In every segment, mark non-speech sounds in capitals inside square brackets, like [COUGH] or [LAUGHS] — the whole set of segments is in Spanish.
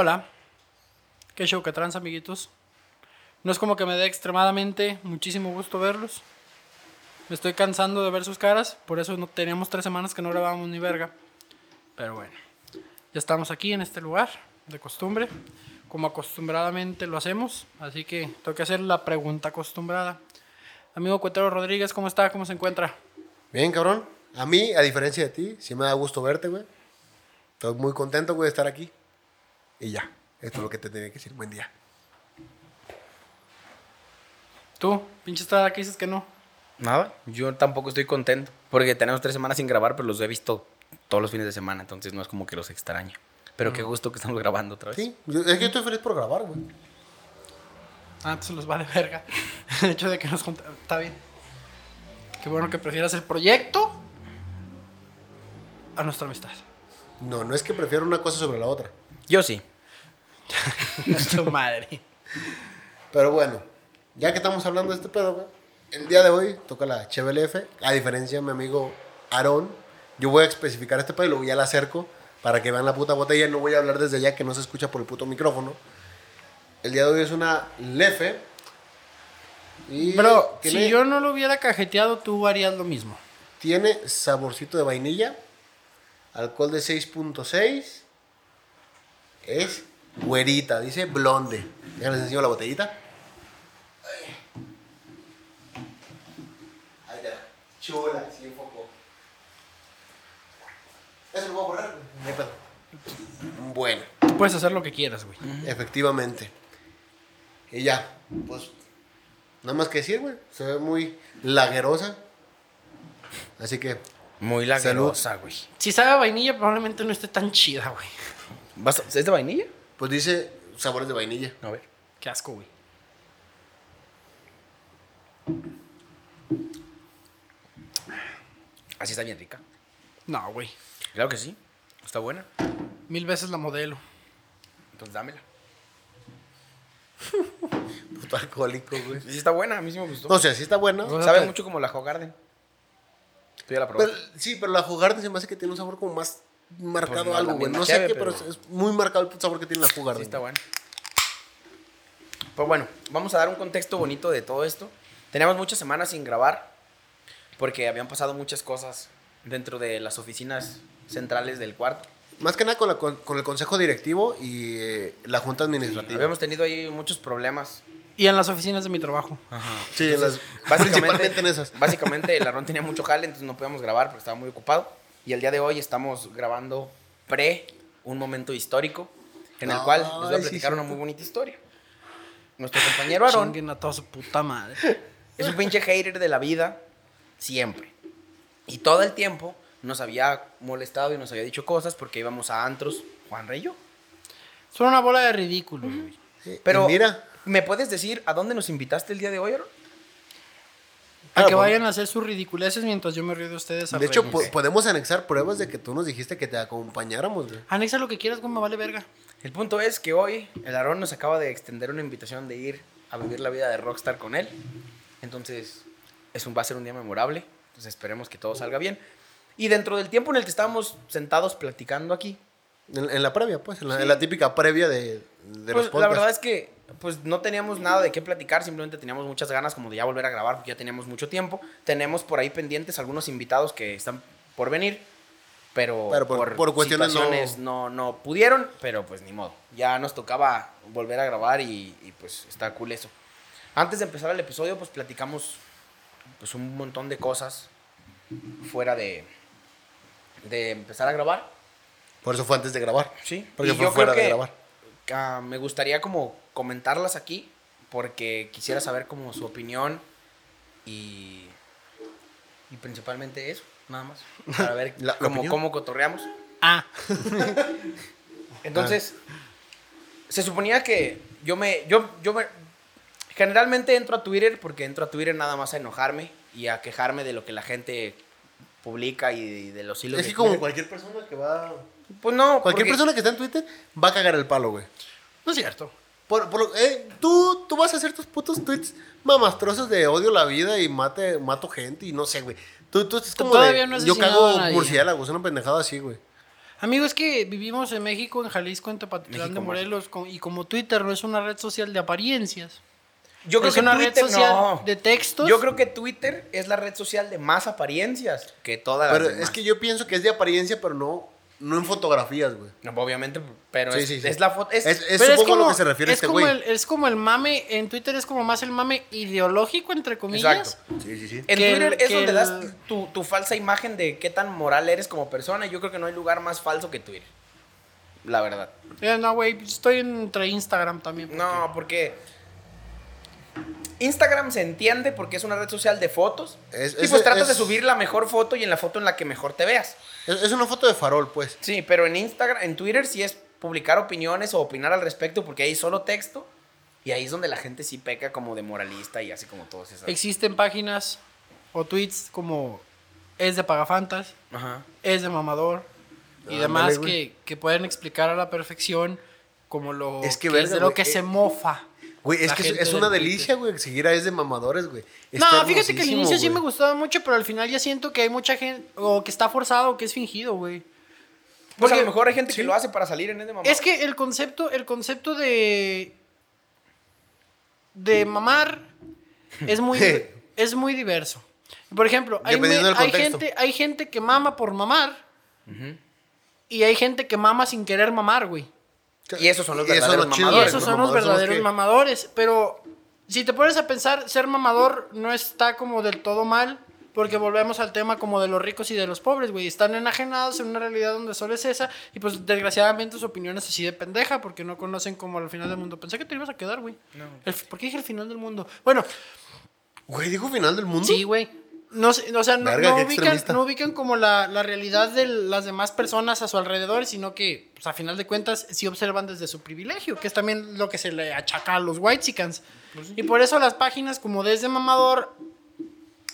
Hola. Qué show que trans, amiguitos. No es como que me dé extremadamente muchísimo gusto verlos. Me estoy cansando de ver sus caras, por eso no teníamos tres semanas que no grabábamos ni verga. Pero bueno, ya estamos aquí en este lugar, de costumbre, como acostumbradamente lo hacemos, así que tengo que hacer la pregunta acostumbrada. Amigo Cuetero Rodríguez, ¿cómo está? ¿Cómo se encuentra? Bien, cabrón. A mí, a diferencia de ti, sí me da gusto verte, güey. Estoy muy contento, güey, de estar aquí. Y ya, esto es lo que te tenía que decir. Buen día. Tú, pinche estada, ¿qué dices que no? Nada, yo tampoco estoy contento. Porque tenemos tres semanas sin grabar, pero los he visto todos los fines de semana, entonces no es como que los extraño. Pero qué gusto que estamos grabando otra vez. Sí, yo- es que yo estoy feliz por grabar, güey. Ah, entonces los vale verga. [LAUGHS] El hecho de que nos junta- Está bien. Qué bueno que prefieras el proyecto a nuestra amistad. No, no es que prefiero una cosa sobre la otra. Yo sí. [LAUGHS] Su madre. Pero bueno, ya que estamos hablando de este pedo, güey. El día de hoy toca la Chevelle F. A diferencia de mi amigo Aarón, yo voy a especificar este pedo y luego ya la acerco para que vean la puta botella. No voy a hablar desde allá que no se escucha por el puto micrófono. El día de hoy es una Lefe. Y Bro, tiene, si yo no lo hubiera cajeteado, tú harías lo mismo. tiene saborcito de vainilla. Alcohol de 6.6. Es güerita, dice blonde. Ya les enseño la botellita. Ahí está. Chula, sí, un poco. Eso lo voy a borrar. No hay pedo. Bueno, Tú puedes hacer lo que quieras, güey. efectivamente. Y ya, pues, nada más que decir, güey. Se ve muy laguerosa. Así que, Muy lagerosa, güey. Si sabe a vainilla, probablemente no esté tan chida, güey. ¿Vas a- ¿Es de vainilla? Pues dice sabores de vainilla. A ver. Qué asco, güey. Así está bien rica. No, güey. Claro que sí. Está buena. Mil veces la modelo. Entonces dámela. [LAUGHS] Puto alcohólico, güey. Sí está buena, a mí sí me gustó. No sé, sí está buena. O sea, Sabe mucho como la Garden. Tú ya la Pero, probaste. sí, pero la jugarde se me hace que tiene un sabor como más marcado Pues no algo, güey. No sé qué, pero... pero- es muy marcado el sabor que tiene la jugarde. Sí está buena. Pues bueno, vamos a dar un contexto bonito de todo esto. Teníamos muchas semanas sin grabar porque habían pasado muchas cosas dentro de las oficinas centrales del cuarto. Más que nada con, la- con- con el consejo directivo y eh, la junta administrativa. Habíamos tenido ahí muchos problemas. Y en las oficinas de mi trabajo. Sí, en las- Básicamente, [LAUGHS] principalmente en esas. básicamente el Arrón tenía mucho jale, entonces no podíamos grabar porque estaba muy ocupado. Y el día de hoy estamos grabando pre un momento histórico en el cual les voy a sí, platicar una muy bonita historia. Nuestro compañero Chinguen a toda su puta madre. es un pinche hater de la vida siempre. Y todo el tiempo nos había molestado y nos había dicho cosas porque íbamos a antros, Juan Rey y yo. Son una bola de ridículo, Pero, y mira, ¿me puedes decir a dónde nos invitaste el día de hoy, Aarón? A Ah, que vayan a hacer sus ridiculeces mientras yo me río de ustedes. a de hecho, po- podemos anexar pruebas de que tú nos dijiste que te acompañáramos, güey. Anexa lo que quieras, güey, me vale verga. El punto es que hoy el Aarón nos acaba de extender una invitación de ir a vivir la vida de rockstar con él. Entonces, es un, va a ser un día memorable. Entonces, esperemos que todo salga bien. Y dentro del tiempo en el que estábamos sentados platicando aquí, En, en la previa, pues, en la, en la típica previa de, de pues los la podcasts. verdad es que pues no teníamos nada de qué platicar, simplemente teníamos muchas ganas como de ya volver a grabar porque ya teníamos mucho tiempo. Tenemos por ahí pendientes algunos invitados que están por venir, pero, Pero por- por cuestiones no- situaciones no... No, pudieron, pero pues ni modo. Ya nos tocaba volver a grabar y, y, pues está cool eso. Antes de empezar el episodio pues platicamos pues un montón de cosas fuera de, de empezar a grabar. Por eso fue antes de grabar. Sí, Porque y fue yo fuera creo de grabar. Ah, me gustaría como comentarlas aquí porque quisiera saber como su opinión y, y principalmente eso, nada más, para ver [LAUGHS] La- cómo, cotorreamos. Ah, [LAUGHS] Entonces, se suponía que yo me, yo, yo me, generalmente entro a Twitter porque entro a Twitter nada más a enojarme y a quejarme de lo que la gente publica y de, los hilos Es de que como Twitter. cualquier persona que va... Pues no, Cualquier porque- persona que está en Twitter va a cagar el palo, güey. no es cierto. Por, por lo- eh, tú, tú vas a hacer tus putos tweets mamastrosos de odio la vida y mate, mato gente y no sé, güey. Tú, tú es como Todavía de, no yo cago murciélagos, una pendejada así, güey. Amigo, es que vivimos en México, en Jalisco, en Tepatitlán de Morelos, con- y como Twitter no es una red social de apariencias. Yo creo es que una Twitter, red social no. de textos. Yo creo que Twitter es la red social de más apariencias que todas las Pero demás. es que yo pienso que es de apariencia, pero no, no en fotografías, güey. No, obviamente, pero Sí, es, sí, sí. es la foto. Es, Es, es Pero supongo a lo que se refiere es este como güey. el, es como el mame, en Twitter es como más el mame ideológico, entre comillas. Exacto. Sí, sí, sí. En Twitter el- es donde el- das tu, tu falsa imagen de qué tan moral eres como persona. y Yo creo que no hay lugar más falso que Twitter. La verdad. Eh, no, güey, estoy entre Instagram también. porque- No, porque Instagram se entiende porque es una red social de fotos. Es- y es- pues tratas es- de subir la mejor foto y en la foto en la que mejor te veas. Es, es una foto de farol, pues. Sí, pero en Instagram, en Twitter sí es publicar opiniones o opinar al respecto porque hay solo texto. Y ahí es donde la gente sí peca como de moralista y así como todos esas. Existen páginas o tweets como es de Pagafantas, Ajá. es de Mamador y demás que, que pueden explicar a la perfección como lo Es que que verga, es de lo que eh, se mofa. Güey, es la que es, una delicia, güey, seguir a es de mamadores, güey. No, fíjate que al inicio sí me gustaba mucho, pero al final ya siento que hay mucha gente o que está forzado o que es fingido, güey. Pues a Porque- lo mejor hay gente sí. que lo hace para salir en ese mamá. Es que el concepto, el concepto de de mamar [LAUGHS] es muy es muy diverso. Por ejemplo, hay, me- hay gente, hay gente que mama por mamar y hay gente que mama sin querer mamar, güey. Y esos son los Y verdaderos Y esos ¿no? son los Mamadores son los verdaderos que- mamadores. Pero si te pones a pensar, ser mamador no está como del todo mal. Porque volvemos al tema como de los ricos y de los pobres, güey. Están enajenados en una realidad donde solo es esa. Y pues desgraciadamente su opinión es así de pendeja. Porque no conocen como al final del mundo. Pensé que te ibas a quedar, güey. El- ¿Por qué dije el final del mundo? Bueno, Güey, dijo final del mundo. sí, güey. No, sé, o sea, no, Verga, no qué ubican, no ubican como la, la realidad de las demás personas a su alrededor, sino que, pues, a final de cuentas, sí observan desde su privilegio, que es también lo que se le achaca a los whitexicans. Y por eso las páginas como desde Mamador,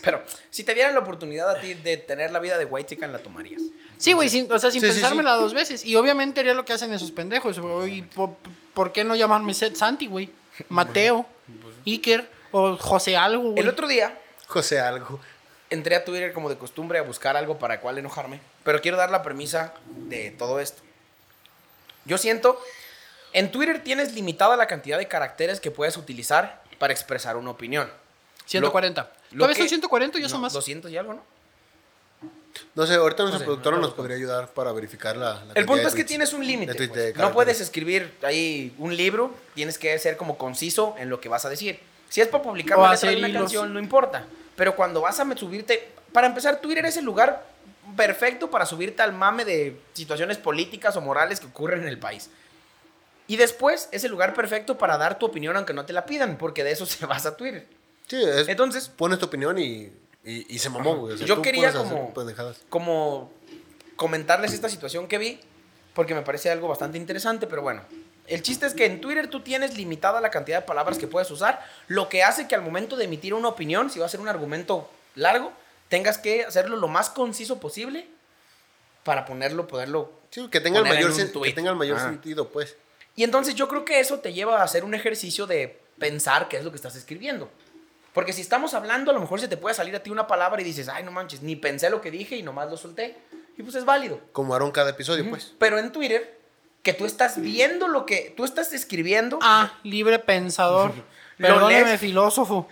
Pero si te dieran la oportunidad a ti de tener la vida de White Chicken, la tomarías. sí, güey, sin, o sea, sin Sí, sí, pensármela dos veces. Y obviamente haría lo que hacen esos pendejos. güey. Por, ¿por qué no llamarme Seth Santi, güey? Mateo, Iker o José algo, güey. El otro día José algo. Entré a Twitter como de costumbre a buscar algo para cual enojarme. Pero quiero dar la premisa de todo esto. Yo siento, en Twitter tienes limitada la cantidad de caracteres que puedes utilizar para expresar una opinión. 140. Lo ¿Todavía son 140 o ya No, son más? 200 y algo, ¿no? No sé, ahorita nuestra sé, productora no nos podría ayudar para verificar la. la El punto es que tienes un límite. pues. No puedes escribir ahí un libro, tienes que ser como conciso en lo que vas a decir. Si es para publicar O una letra hacer de una hilos. canción, no importa. Pero cuando vas a subirte, para empezar, Twitter es el lugar perfecto para subirte al mame de situaciones políticas o morales que ocurren en el país. Y después es el lugar perfecto para dar tu opinión aunque no te la pidan, porque de eso [LAUGHS] se basa Twitter. Sí, es, Entonces, pones tu opinión y, y, y se mamó, güey. O sea, Yo quería como- como comentarles esta situación que vi, porque me parece algo bastante interesante, pero bueno. El chiste es que en Twitter tú tienes limitada la cantidad de palabras que puedes usar, lo que hace que al momento de emitir una opinión, si va a ser un argumento largo, tengas que hacerlo lo más conciso posible para ponerlo, poderlo... Sí, que tenga, el mayor, sen- que tenga el mayor Ah. sentido, pues. Y entonces yo creo que eso te lleva a hacer un ejercicio de pensar qué es lo que estás escribiendo. Porque si estamos hablando, a lo mejor se te puede salir a ti una palabra y dices, ay, no manches, ni pensé lo que dije y nomás lo solté. Y pues es válido. Como Aaron cada episodio, pues. Pero en Twitter, que tú estás viendo lo que tú estás escribiendo, Ah, libre pensador. [LAUGHS] Lo Perdóneme, lees. filósofo.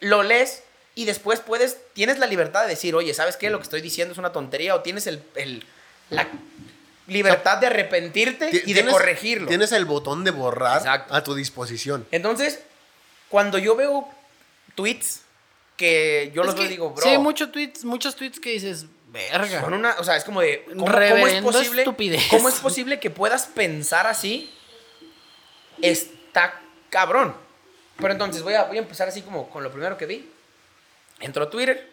lo lees y después puedes, tienes la libertad de decir, oye, ¿sabes qué? Lo que estoy diciendo es una tontería o tienes el, el- la libertad de arrepentirte Ti- y de corregirlo. Tienes el botón de borrar Exacto. a tu disposición. Entonces, cuando yo veo tweets que yo Es los veo que y digo, bro, Sí, hay muchos tweets, muchos tweets que dices, verga. son una, o sea, es como de, ¿cómo, cómo es posible? estupidez. ¿Cómo es posible que puedas pensar así? Está cabrón. Pero entonces voy a, voy a empezar así como con lo primero que vi. Entro a Twitter,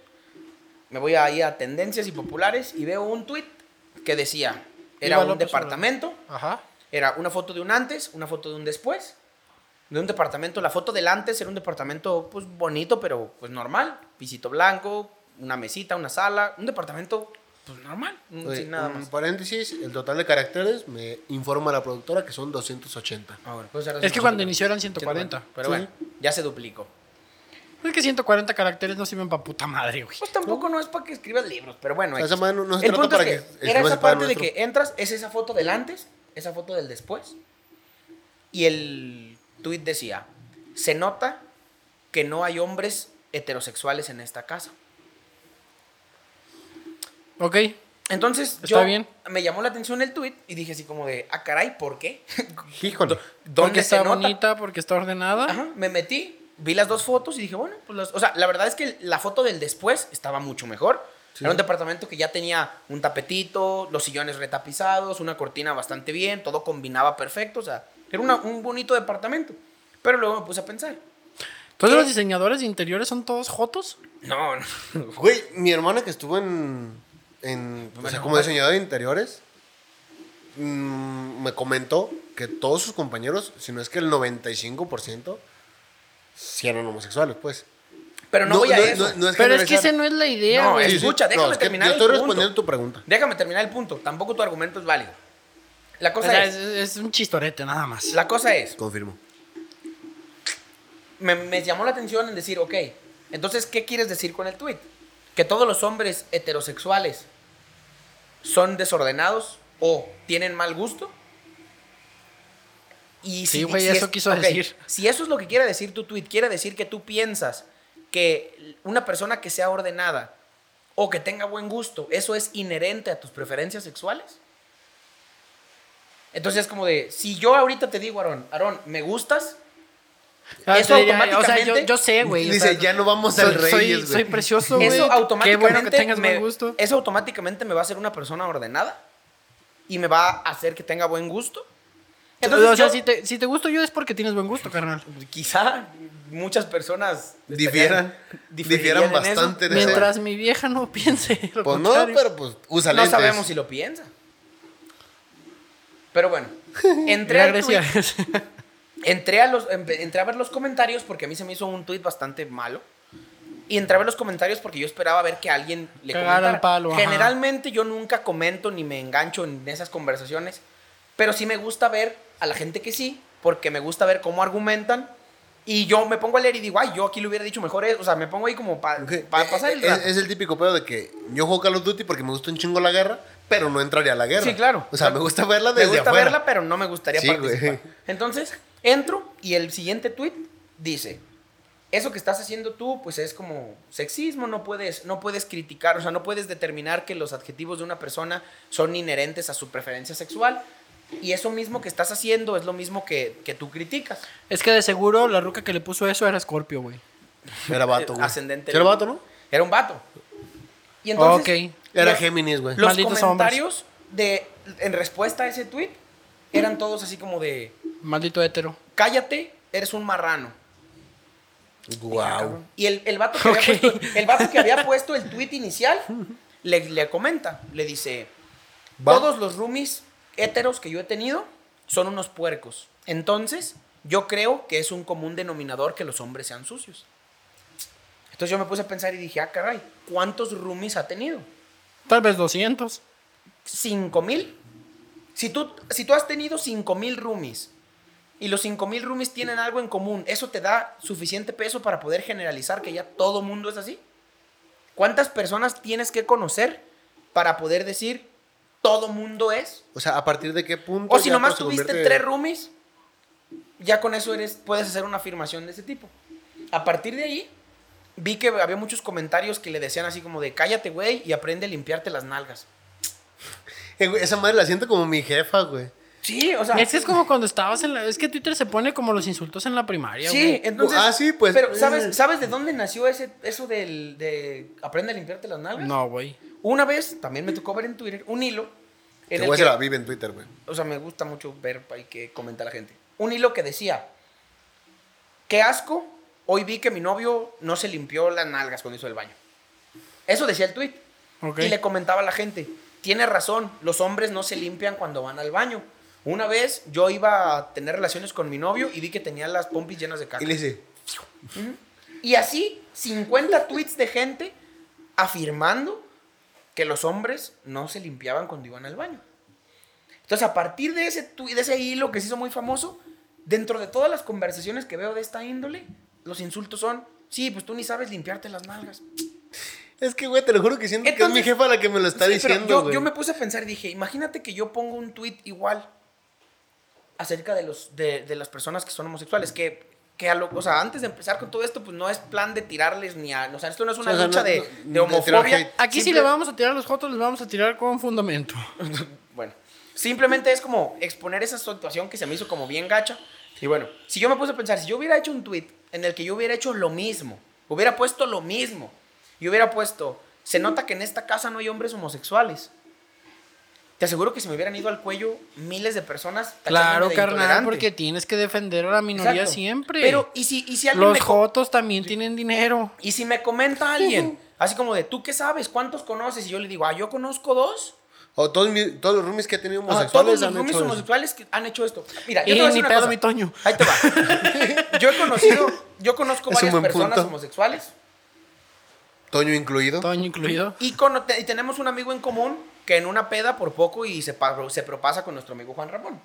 me voy ahí a tendencias y populares y veo un tweet que decía, era un departamento, Ajá. era una foto de un antes, una foto de un después. De un departamento, la foto del antes era un departamento pues bonito, pero pues normal. Pisito blanco, una mesita, una sala, un departamento pues normal, mm, Oye, sin nada un más. paréntesis, el total de caracteres me informa la productora que son 280. Ah, bueno, ser Es que 280, cuando inició eran 140. Pero Sí. bueno, ya se duplicó. Es que 140 caracteres no sirven para puta madre, güey. Pues tampoco no es para que escribas libros, pero bueno. Esa X. madre no- no se el trata punto para es que que, era esa parte de que entras, es esa foto del antes, esa foto del después. Y el tweet decía, se nota que no hay hombres heterosexuales en esta casa. Ok. Entonces, Está yo bien. me llamó la atención el tweet y dije así como de, ah, caray, ¿por qué? [LAUGHS] Híjole. Porque ¿Dónde está se nota? bonita, porque está ordenada. Ajá, me metí, vi las dos fotos y dije, bueno, pues las- o sea, la verdad es que la foto del después estaba mucho mejor. Era un departamento que ya tenía un tapetito, los sillones retapizados, una cortina bastante bien, todo combinaba perfecto, o sea, era una- un bonito departamento. Pero luego me puse a pensar, Todos los diseñadores de interiores son todos jotos. no, no, Güey, mi hermana que estuvo en. En o sea, Bueno, como diseñador de interiores, mm, me comentó que todos sus compañeros, si no es que el 95%, sí eran homosexuales, pues. pero no, voy a eso. no- no es Pero es que esa no es la idea, No, güey. Escucha, déjame es que terminar Yo el estoy punto. respondiendo tu pregunta. Déjame terminar el punto, tampoco tu argumento es válido. La O cosa sea, es, es, es un chistorete, nada más. la cosa es, Confirmo. me, me llamó la atención en decir, ok, entonces, ¿qué quieres decir con el tweet? Que todos los hombres heterosexuales son desordenados o tienen mal gusto. Y Sí, güey, eso quiso ok, decir. Si eso es lo que quiere decir tu tweet, quiere decir que tú piensas que una persona que sea ordenada o que tenga buen gusto, eso es inherente a tus preferencias sexuales. Entonces es como de, si yo ahorita te digo, Aarón, Aarón, ¿me gustas? Ah, eso diría, O sea, yo, automáticamente- yo sé, güey. o Dice, sea, ya no vamos soy, al Reyes, soy, soy precioso, güey. Eso Qué automáticamente, bueno que tengas me, buen gusto. eso automáticamente me va a hacer una persona ordenada y me va a hacer que tenga buen gusto. Entonces, o sea, yo- si, te, si te gusto yo es porque tienes buen gusto, carnal. quizá muchas personas Difieran. Difieran diferirían en eso. bastante de eso. Mientras mi vieja no [LAUGHS] piense. lo Pues no, contrario. pero pues usa No lentes. sabemos si lo piensa. Pero bueno, entré, al Grecia. Entré, a los, entré a ver los comentarios porque a mí se me hizo un tweet bastante malo. Y entré a ver los comentarios porque yo esperaba ver que alguien le comentara. el palo, ajá. Generalmente yo nunca comento ni me engancho en esas conversaciones, pero sí me gusta ver a la gente que sí, porque me gusta ver cómo argumentan. Y yo me pongo a leer y digo, ay, yo aquí le hubiera dicho mejor eso. O sea, me pongo ahí como para Ok, pasar el es, rato. es el típico pedo de que yo juego Call of Duty porque me gusta un chingo la guerra, pero no entraría a la guerra. Sí, claro. O sea, me gusta verla Me desde gusta afuera. verla, pero no me gustaría Sí, participar. güey. Entonces, entro y el siguiente tweet dice, eso que estás haciendo tú, pues es como sexismo, no puedes, no puedes criticar, o sea, no puedes determinar que los adjetivos de una persona son inherentes a su preferencia sexual. Y eso mismo que estás haciendo es lo mismo que, que tú criticas. Es que de seguro la ruca que le puso eso era Scorpio, güey. Era vato, güey. Ascendente. ¿Sí era vato, no? Era un vato. Y entonces, Ok. Era los- Géminis, güey. Los Malditos comentarios de, en respuesta a ese tweet eran todos así como de, Maldito hétero. cállate, eres un marrano. Wow. Y el, el, vato que había puesto, el vato que había puesto el tweet inicial le, le comenta, le dice, Va. todos los roomies héteros que yo he tenido son unos puercos. Entonces, yo creo que es un común denominador que los hombres sean sucios. Entonces yo me puse a pensar y dije, ah, caray, ¿cuántos roomies ha tenido? Tal vez 200. ¿Cinco mil? Si tú, si tú has tenido cinco mil roomies y los cinco mil roomies tienen algo en común, ¿eso te da suficiente peso para poder generalizar que ya todo mundo es así? ¿Cuántas personas tienes que conocer para poder decir todo mundo es? O sea, ¿a partir de qué punto? O si nomás tuviste convierte- tres roomies, ya con eso eres, puedes hacer una afirmación de ese tipo. A partir de ahí, vi que había muchos comentarios que le decían así como de cállate, güey, y aprende a limpiarte las nalgas. Eh, esa madre la siento como mi jefa, güey. Sí, o sea. Es que es como cuando estabas en la... Es que Twitter se pone como los insultos en la primaria, Sí, güey. entonces. Ah, sí, pues, Pero, eh. ¿sabes, ¿sabes de dónde nació ese, eso del, de aprende a limpiarte las nalgas? No, güey. Una vez, también me tocó ver en Twitter, un hilo. En el que, se la vive en Twitter, güey. o sea, me gusta mucho ver ahí que comenta la gente. Un hilo que decía: Qué asco, hoy vi que mi novio no se limpió las nalgas cuando hizo el baño. Eso decía el tweet. Ok. Y le comentaba a la gente, tiene razón, los hombres no se limpian cuando van al baño. Una vez yo iba a tener relaciones con mi novio y vi que tenía las pompis llenas de caca. Y le dice, Y así, 50 tweets de gente afirmando que los hombres no se limpiaban cuando iban al baño. Entonces, a partir de ese, de ese hilo que se hizo muy famoso, dentro de todas las conversaciones que veo de esta índole, los insultos son Sí, pues tú ni sabes limpiarte las nalgas. Es que, güey, te lo juro que siento que es mi jefa la que me lo está Sí, pero diciendo, yo, güey. yo me puse a pensar y dije, imagínate que yo pongo un tweet igual acerca de, los, de, de las personas que son homosexuales, que, que a lo, o sea, antes de empezar con todo esto, pues no es plan de tirarles ni a... O sea, esto no es una O sea, lucha no- de, no- homofobia. Aquí si Simple- le vamos a tirar a los jotos, les vamos a tirar con fundamento. [LAUGHS] Bueno, simplemente es como exponer esa situación que se me hizo como bien gacha. Y bueno, si yo me puse a pensar, si yo hubiera hecho un tweet en el que yo hubiera hecho lo mismo, hubiera puesto lo mismo, y hubiera puesto, se nota que en esta casa no hay hombres homosexuales. Te aseguro que se me hubieran ido al cuello miles de personas. Claro, de carnal, porque tienes que defender a la minoría Exacto. siempre. Pero, ¿y si, y si alguien los me jotos también tienen dinero. y si me comenta alguien, así como de, ¿tú qué sabes? ¿Cuántos conoces? Y yo le digo, ah, yo conozco dos. O todos, mi- todos los roomies que he tenido homosexuales todos los han roomies hecho eso. homosexuales que han hecho esto. Mira, yo Y te voy a decir ni una pedo, cosa. mi Toño. Ahí te va. [LAUGHS] Yo he conocido, yo conozco Es varias personas punto. homosexuales Toño incluido. Toño incluido. y, te- y tenemos un amigo en común que en una peda por poco y se, se propasa con nuestro amigo Juan Ramón.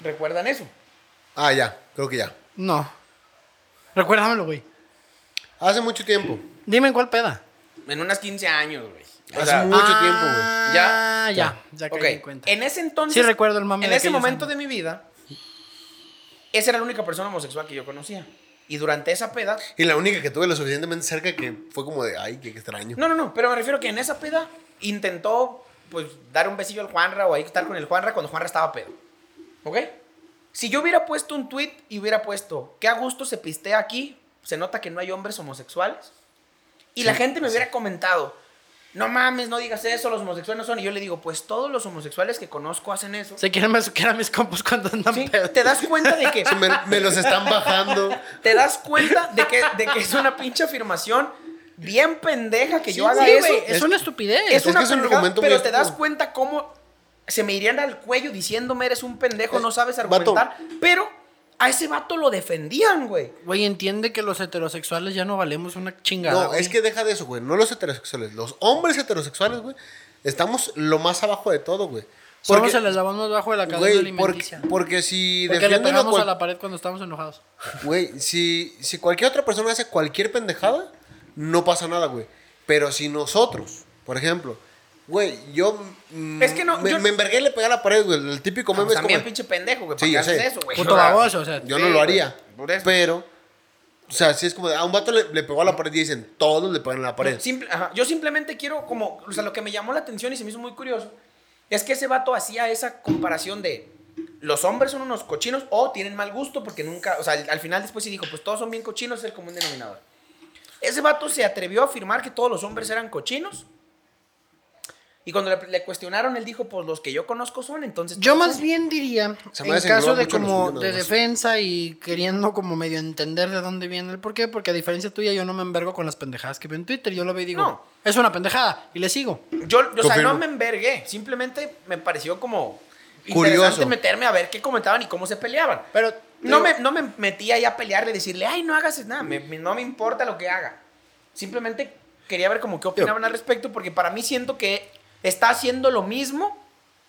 ¿Recuerdan eso? Ah, ya, creo que ya. No. Recuérdamelo, güey. Hace mucho tiempo. Dime en cuál peda. En unas 15 años, güey. O Hace sea, mucho Ah, tiempo, güey. Ya. Ya, ya caí ok, en cuenta. en ese entonces. Sí recuerdo el mame En de ese momento años. de mi vida, esa era la única persona homosexual que yo conocía. Y durante esa peda, Y la única que tuve lo suficientemente cerca que fue como de, ay, qué extraño. No, no, no, pero me refiero que en esa peda intentó, pues, dar un besillo al Juanra o ahí estar con el Juanra cuando Juanra estaba pedo. ¿Ok? Si yo hubiera puesto un tweet y hubiera puesto, qué a gusto se pistea aquí, se nota que no hay hombres homosexuales. Y la gente me hubiera comentado, no mames, no digas eso, los homosexuales no son. Y yo le digo, pues todos los homosexuales que conozco hacen eso. Se quieren besuquear a mis compas cuando andan Sí, pedos. te das cuenta de que me, me los están bajando. te das cuenta de que, de que es una pinche afirmación bien pendeja que yo haga sí, eso. es, una estupidez. Es, una que es un pendejada, argumento pero te das cuenta cómo se me irían al cuello diciéndome eres un pendejo, Eh, no sabes vato. argumentar. Pero a ese vato lo defendían, güey. Güey, entiende que los heterosexuales ya no valemos una chingada. No, güey. es que deja de eso, güey. No los heterosexuales. Los hombres heterosexuales, güey. Estamos lo más abajo de todo, güey. Somos Porque- el eslabón más bajo de la cadena Güey, porque, alimenticia. porque si Porque le pegamos cual- a la pared cuando estamos enojados. Güey, si, si cualquier otra persona hace cualquier pendejada, no pasa nada, güey. Pero si nosotros, por ejemplo, güey, yo. mm, Es que no, Me, yo- me envergué y le pegué a la pared, güey. El típico meme Pues es también como. pinche pendejo, güey. Sí, ¿Para yo qué haces sé. eso, güey? Puto O sea, baboso, o sea. Yo Sí, no lo haría. por eso. Pero. O sea, si es como de. A un vato le, le pegó a la pared y dicen, todos le pegan a la pared. Simple- ajá, Yo simplemente quiero como, o sea, lo que me llamó la atención y se me hizo muy curioso es que ese vato hacía esa comparación de los hombres son unos cochinos o tienen mal gusto porque nunca, o sea, al, al final después sí dijo, pues todos son bien cochinos, es el común denominador. Ese vato se atrevió a afirmar que todos los hombres eran cochinos. Y cuando le, le cuestionaron, él dijo, pues los que yo conozco son, entonces... Yo todos más son". bien diría, Se en caso de como de defensa y queriendo como medio entender de dónde viene el por qué, porque a diferencia tuya yo no me envergo con las pendejadas que veo en Twitter, yo lo veo y digo, No. es una pendejada y le sigo. Yo, o sea, no me envergué, simplemente me pareció como Curioso. interesante meterme a ver qué comentaban y cómo se peleaban. Pero No digo, me, no me metí ahí a pelearle, decirle, ay, no hagas nada, me- me- no me importa lo que haga. Simplemente quería ver como qué opinaban al respecto, porque para mí siento que está haciendo lo mismo.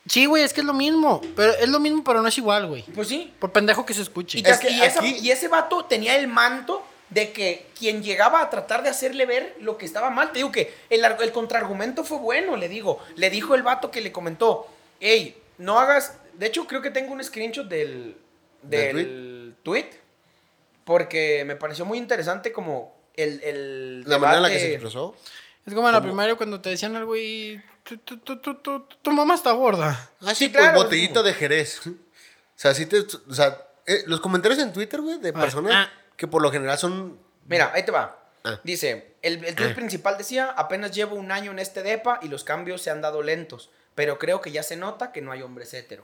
Sí, güey, es que es lo mismo, pero es lo mismo pero no es igual, güey. Pues sí. Por pendejo que se escuche. Y, Es que y esa- aquí- y ese vato tenía el manto de que quien llegaba a tratar de hacerle ver lo que estaba mal, te digo que el, el contraargumento fue bueno, le digo. Le dijo el vato que le comentó, hey, no hagas... De hecho, creo que tengo un screenshot del, ¿Del del tweet, porque me pareció muy interesante como el... el La manera en la que se expresó. Es como en la primaria cuando te decían algo y tu, tu, tu, tu, tu- tu mamá está gorda. Ah, sí, Sí, pues claro, botellita de Jerez. O sea, sí te. O sea, eh, los comentarios en Twitter, güey, de personas ah. que por lo general son. Mira, ahí te va. Ah. Dice, el, el tweet principal decía, apenas llevo un año en este depa y los cambios se han dado lentos, pero creo que ya se nota que no hay hombres hetero.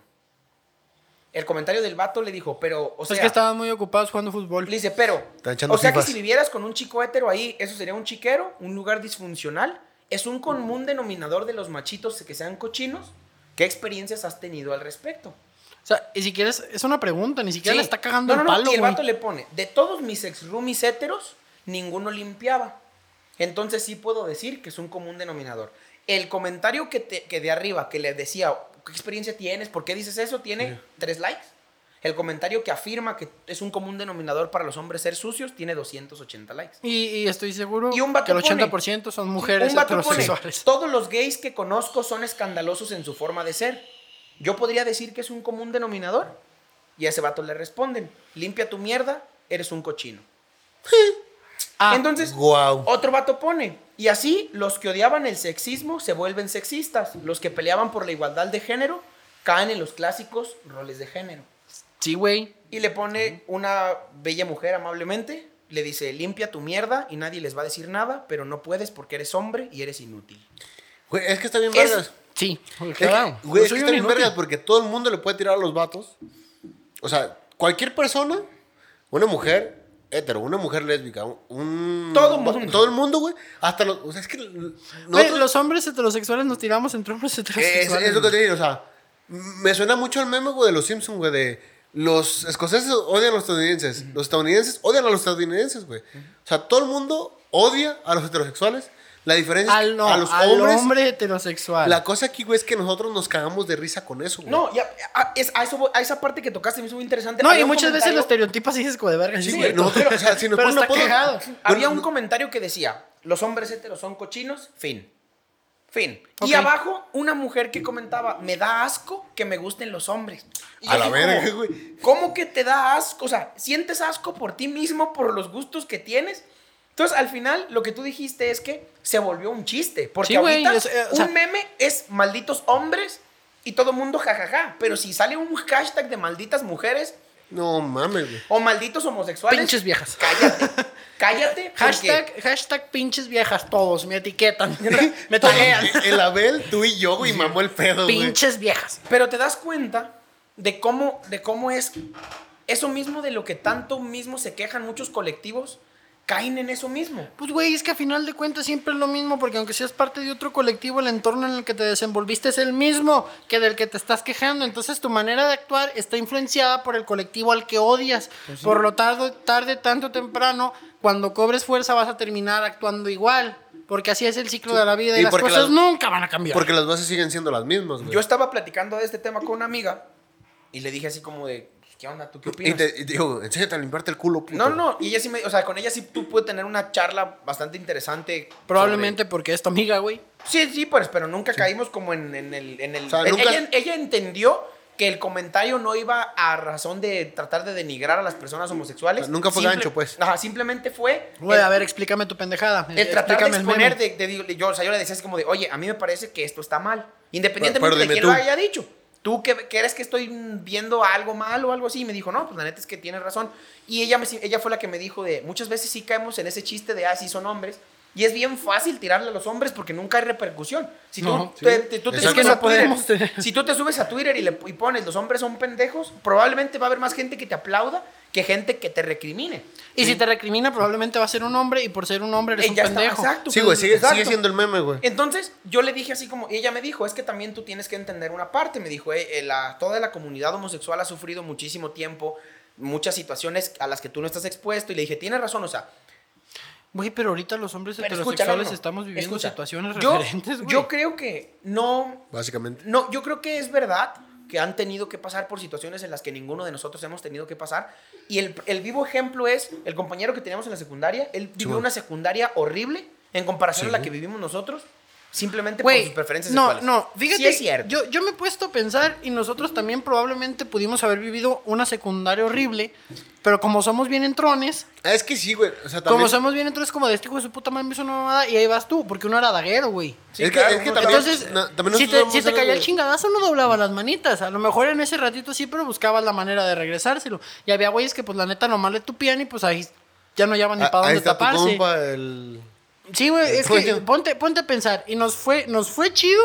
El comentario del vato le dijo, pero, o sea, es que estaban muy ocupados jugando fútbol. le dice, pero, o sea que si vivieras con un chico hetero ahí, eso sería un chiquero, un lugar disfuncional, es un común denominador de los machitos que sean cochinos. ¿Qué experiencias has tenido al respecto? O sea, y si quieres, es una pregunta, ni siquiera Sí. le está cagando No, el no, no, palo, Y el vato le pone, de todos mis ex roomies héteros, ninguno limpiaba. Entonces sí puedo decir que es un común denominador. El comentario que, te- que de arriba, que le decía, ¿qué experiencia tienes? ¿Por qué dices eso? Tiene tres likes. El comentario que afirma que es un común denominador para los hombres ser sucios tiene 280 likes. Y, y estoy seguro Y un que el pone- 80% son mujeres Un vato pone. Todos los gays que conozco son escandalosos en su forma de ser. Yo podría decir que es un común denominador. Y a ese vato le responden, limpia tu mierda, eres un cochino. [LAUGHS] Ah, Entonces, Guau. otro vato pone, y así los que odiaban el sexismo se vuelven sexistas. Los que peleaban por la igualdad de género caen en los clásicos roles de género. Sí, güey. Y le pone una bella mujer amablemente, le dice, limpia tu mierda y nadie les va a decir nada, pero no puedes porque eres hombre y eres inútil. Güey, es que está bien Es- vergas. Sí, Es que, claro. güey, es que soy está un bien inútil. vergas porque todo el mundo le puede tirar a los vatos. O sea, cualquier persona, una mujer hetero, una mujer lésbica, un... Todo mundo. Todo el mundo, güey. Hasta los... O sea, es que... Güey, nosotros- los hombres heterosexuales nos tiramos entre hombres es, heterosexuales. es lo que te digo, o sea, me suena mucho el meme, güey, de los Simpsons, güey, de los escoceses odian a los estadounidenses, los estadounidenses odian a los estadounidenses, güey. O sea, todo el mundo odia a los heterosexuales. La diferencia es que no, a los al hombres... hombre heterosexual. La cosa aquí, güey, es que nosotros nos cagamos de risa con eso, güey. No, ya, a, es, a, eso, voy- a esa parte que tocaste me hizo muy interesante. no, Había y muchas veces los estereotipas dices como de verga. Sí, sí, güey, cierto. nosotros, o sea, si [LAUGHS] nos Pero está apodo- cagado. Había Bueno, un comentario que decía, los hombres heteros son cochinos, fin. Fin. Y abajo, una mujer que comentaba, me da asco que me gusten los hombres. Y A la verga, güey. ¿Cómo que te da asco? O sea, ¿sientes asco por ti mismo, por los gustos que tienes? Entonces, al final, lo que tú dijiste es que se volvió un chiste. Porque Sí, ahorita es- eh, o sea- un meme es malditos hombres y todo mundo jajaja. Pero si sale un hashtag de malditas mujeres No mames, güey. o malditos homosexuales... Pinches viejas. Cállate. [LAUGHS] Cállate. porque- Hashtag, hashtag pinches viejas todos, me etiquetan, [LAUGHS] me taguean. El, el Abel, tú y yo, güey, mamó el pedo, güey. pinches viejas. Pero te das cuenta de cómo, de cómo es eso mismo de lo que tanto mismo se quejan muchos colectivos, caen en eso mismo. Pues, güey, es que a final de cuentas siempre es lo mismo, porque aunque seas parte de otro colectivo, el entorno en el que te desenvolviste es el mismo que del que te estás quejando. Entonces, tu manera de actuar está influenciada por el colectivo al que odias. Por lo tarde, tarde, tanto o temprano, cuando cobres fuerza vas a terminar actuando igual. Porque así es el ciclo de la vida y, Y las cosas las- nunca van a cambiar. Porque las bases siguen siendo las mismas, güey. Yo estaba platicando de este tema con una amiga y le dije así como de, ¿qué onda? ¿Tú qué Y opinas? te, y te digo, enséñate a limpiarte el culo, puto. No, no, y ella sí me, o sea, con ella sí tú puedes tener una charla bastante interesante. Probablemente sobre- porque es tu amiga, güey. Sí, sí, pues, pero nunca caímos como en, en el... En el O sea, en- nunca- ella, ella entendió que el comentario no iba a razón de tratar de denigrar a las personas homosexuales. O sea, nunca fue gancho, pues. Ajá, simplemente fue... Güey, el- a ver, explícame tu pendejada. el tratar de Explícame el exponer, meme. de, de- yo, o sea, yo le decía así como de, oye, a mí me parece que esto está mal. Independientemente Pero- pero de quién tú. lo haya dicho. ¿Tú que crees que estoy viendo algo mal o algo así? Y me dijo, no, pues la neta es que tienes razón. Y ella, me, ella fue la que me dijo de, muchas veces sí caemos en ese chiste de, ah, sí son hombres. Y es bien fácil tirarle a los hombres porque nunca hay repercusión. Si tú, No, te, tú subes a Twitter, podemos tener- si tú te subes a Twitter y, le, y pones los hombres son pendejos, probablemente va a haber más gente que te aplauda que gente que te recrimine. Y si te recrimina, probablemente va a ser un hombre y por ser un hombre eres Eh, un está, pendejo. exacto. Sí, güey, sigue, Exacto. sigue siendo el meme, güey. Entonces, yo le dije así como, y ella me dijo, es que también tú tienes que entender una parte. Me dijo, eh, eh, la, toda la comunidad homosexual ha sufrido muchísimo tiempo, muchas situaciones a las que tú no estás expuesto. Y le dije, tienes razón, o sea, Güey, pero ahorita los hombres pero heterosexuales escucha, no, no, no. estamos viviendo Escucha, situaciones yo, referentes, güey. Yo creo que no, Básicamente. no, yo creo que es verdad que han tenido que pasar por situaciones en las que ninguno de nosotros hemos tenido que pasar. Y el, el vivo ejemplo es el compañero que teníamos en la secundaria. Él vivió una secundaria horrible en comparación Sí. a la que vivimos nosotros. Simplemente por sus preferencias no, sexuales. no, fíjate, Sí es cierto. Yo, yo me he puesto a pensar y nosotros también probablemente pudimos haber vivido una secundaria horrible, pero como somos bien entrones, es que sí, güey. O sea, como también. somos bien entrones como de este hijo de su puta madre me hizo una mamada y ahí vas tú, porque uno era daguero, güey. Sí, es que, claro, es que también. Entonces, también si te, si te caía el chingadazo, no doblaba las manitas. A lo mejor en ese ratito sí, pero buscabas la manera de regresárselo. Y había güeyes que, pues, la neta, nomás le tupían y, pues, ahí ya no llaman ni Ah, para dónde está tu taparse. compa, el. Sí, güey, es que ponte, ponte a pensar. Y nos fue, nos fue chido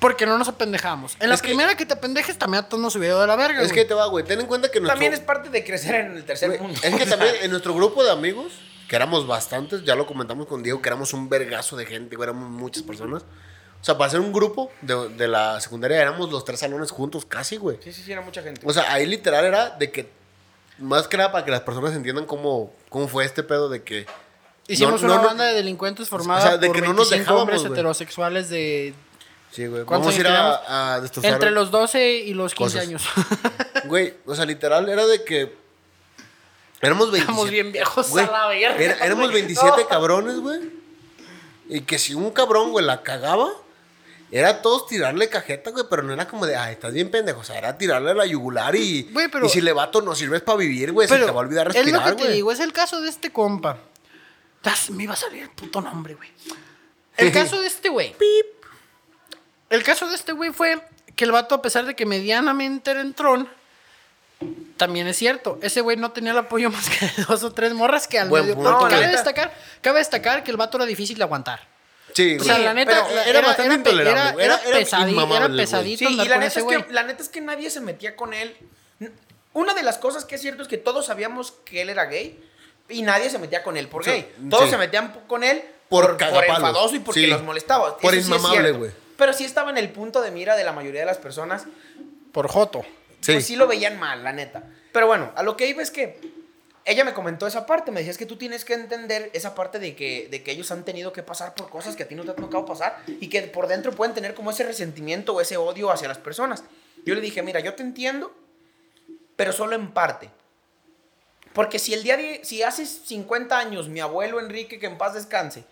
porque no nos apendejamos. En la Es que- primera que te apendejes, también a todos nos subió de la verga, Es güey. que te va, güey. Ten en cuenta que nuestro. También es parte de crecer en el tercer Güey, mundo. Es que también [LAUGHS] en nuestro grupo de amigos, que éramos bastantes, ya lo comentamos con Diego, que éramos un vergazo de gente, güey, éramos muchas personas. O sea, para ser un grupo de, de la secundaria éramos los tres salones juntos casi, güey. Sí, sí, sí, era mucha gente. O sea, ahí literal era de que, más que nada para que las personas entiendan cómo, cómo fue este pedo de que... Hicimos no- una no- banda de delincuentes formada o sea, de por que no nos 25 dejábamos, hombres heterosexuales de Sí, güey. ¿Cuántos Vamos a ir años a, a destrozar... entre los 12 y los 15 Cosas. años. [LAUGHS] güey, o sea, literal, era de que. Éramos 27. Estamos bien viejos güey, a la verga, era- éramos [LAUGHS] güey. 27 No. cabrones, güey. Y que si un cabrón, güey, la cagaba, era todos tirarle cajeta, güey, pero no era como de, ay, estás bien pendejo. O sea, era tirarle a la yugular y. Güey, pero- y si le vato no sirves para vivir, güey, se te va a olvidar es lo respirar, que te güey. digo, es el caso de este compa. Tas, me iba a salir el puto nombre, güey. El caso de este güey. El caso de este güey fue que el vato, a pesar de que medianamente era entrón, también es cierto, ese güey no tenía el apoyo [LAUGHS] más que de dos o tres morras que al Buen medio. punto, cabe neta. destacar, cabe destacar que el vato era difícil de aguantar. Sí, O sea, la neta, pero era bastante pe- intolerable, Era, güey. Era- era era pesadi- inmamable, era güey. pesadito Sí, y la con neta, ese es güey. que, la neta es que nadie se metía con él. Una de las cosas que es cierto es que todos sabíamos que él era gay y nadie se metía con él por Sí, gay. Todos sí. se metían con él Por por, por, enfadoso y porque Sí. los molestaba. Por Eso sí es inmamable, güey. Pero sí estaba en el punto de mira de la mayoría de las personas. Por Joto. Sí. Pues sí lo veían mal, la neta. Pero bueno, a lo que iba es que ella me comentó esa parte. Me decía, es que tú tienes que entender esa parte de que, de que ellos han tenido que pasar por cosas que a ti no te ha tocado pasar y que por dentro pueden tener como ese resentimiento o ese odio hacia las personas. Yo le dije, mira, yo te entiendo, pero solo en parte. Porque si el día de, si hace 50 años mi abuelo Enrique, que en paz descanse,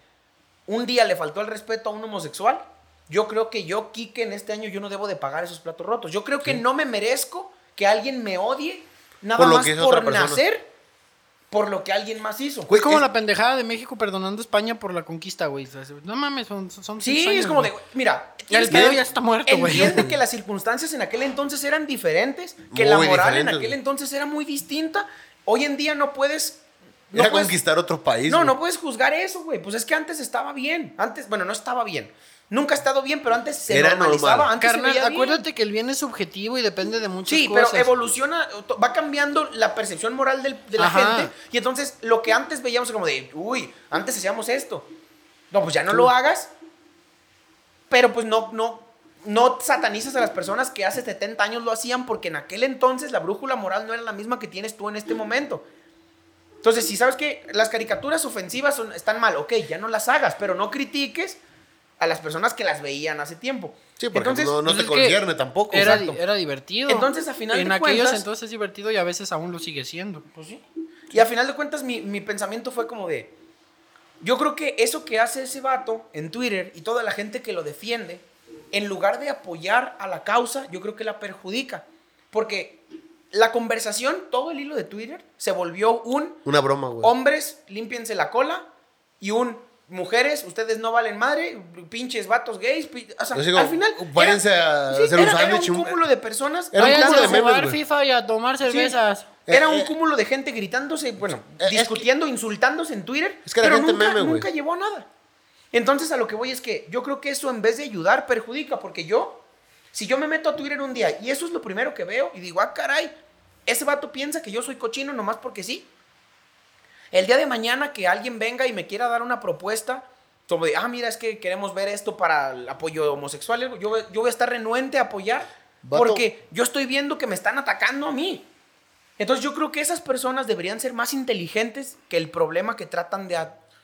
un día le faltó el respeto a un homosexual, yo creo que yo, Quique, en este año yo no debo de pagar esos platos rotos. Yo creo que no me merezco que alguien me odie nada Por lo más que por nacer, por lo que alguien más hizo. Güey, Es como es- la pendejada de México perdonando a España por la conquista, güey. No mames, son, son Sí, años, es como de, mira, El pedo ya está muerto, güey. Entiende que [LAUGHS] las circunstancias en aquel entonces eran diferentes, que Muy la moral en aquel güey. entonces era muy distinta. Hoy en día no puedes... No Era puedes- conquistar otro país. No, no puedes juzgar eso, güey. Pues es que antes estaba bien. Antes, bueno, no estaba bien. Nunca ha estado bien, pero antes se Era normalizaba. normal. Antes se bien. acuérdate que el bien es subjetivo y depende de muchas Sí, cosas. pero evoluciona, va cambiando la percepción moral del- de la Ajá. gente. Y entonces lo que antes veíamos como de, uy, antes hacíamos esto. No, pues ya no lo hagas. Pero pues no, no, no satanizas a las personas que hace 70 años lo hacían porque en aquel entonces la brújula moral no era la misma que tienes tú en este momento. Entonces, si sabes que las caricaturas ofensivas son- están mal, ok, ya no las hagas, pero no critiques a las personas que las veían hace tiempo. Sí, porque Entonces, no, no pues te concierne tampoco. Era, exacto. era divertido. Entonces, a final en de aquellos cuentas- entonces es divertido y a veces aún lo sigue siendo. Pues sí. Y a final de cuentas, mi, mi pensamiento fue como de. Yo creo que eso que hace ese vato en Twitter y toda la gente que lo defiende, en lugar de apoyar a la causa, yo creo que la perjudica. Porque la conversación, todo el hilo de Twitter, se volvió un Una broma, güey. hombres, límpiense la cola, y un mujeres, ustedes no valen madre, pinches vatos gays. pi- O sea, Yo sigo, al final. váyanse a hacer un era, era sándwich, un un- cúmulo de personas. Era un cúmulo a de memes, jugar güey. FIFA y a tomar cervezas. Era Eh, un eh, cúmulo de gente gritándose, bueno, Eh, es discutiendo, insultándose en Twitter. Es que la pero gente nunca, meme, güey. nunca llevó a nada. Entonces a lo que voy es que yo creo que eso en vez de ayudar perjudica, porque yo, si yo me meto a Twitter un día y eso es lo primero que veo y digo, ah, caray, ese vato piensa que yo soy cochino nomás porque sí. El día de mañana que alguien venga y me quiera dar una propuesta como de, ah, mira, es que queremos ver esto para el apoyo homosexual, yo, yo voy a estar renuente a apoyar Vato. porque yo estoy viendo que me están atacando a mí. Entonces yo creo que esas personas deberían ser más inteligentes que el problema que tratan de,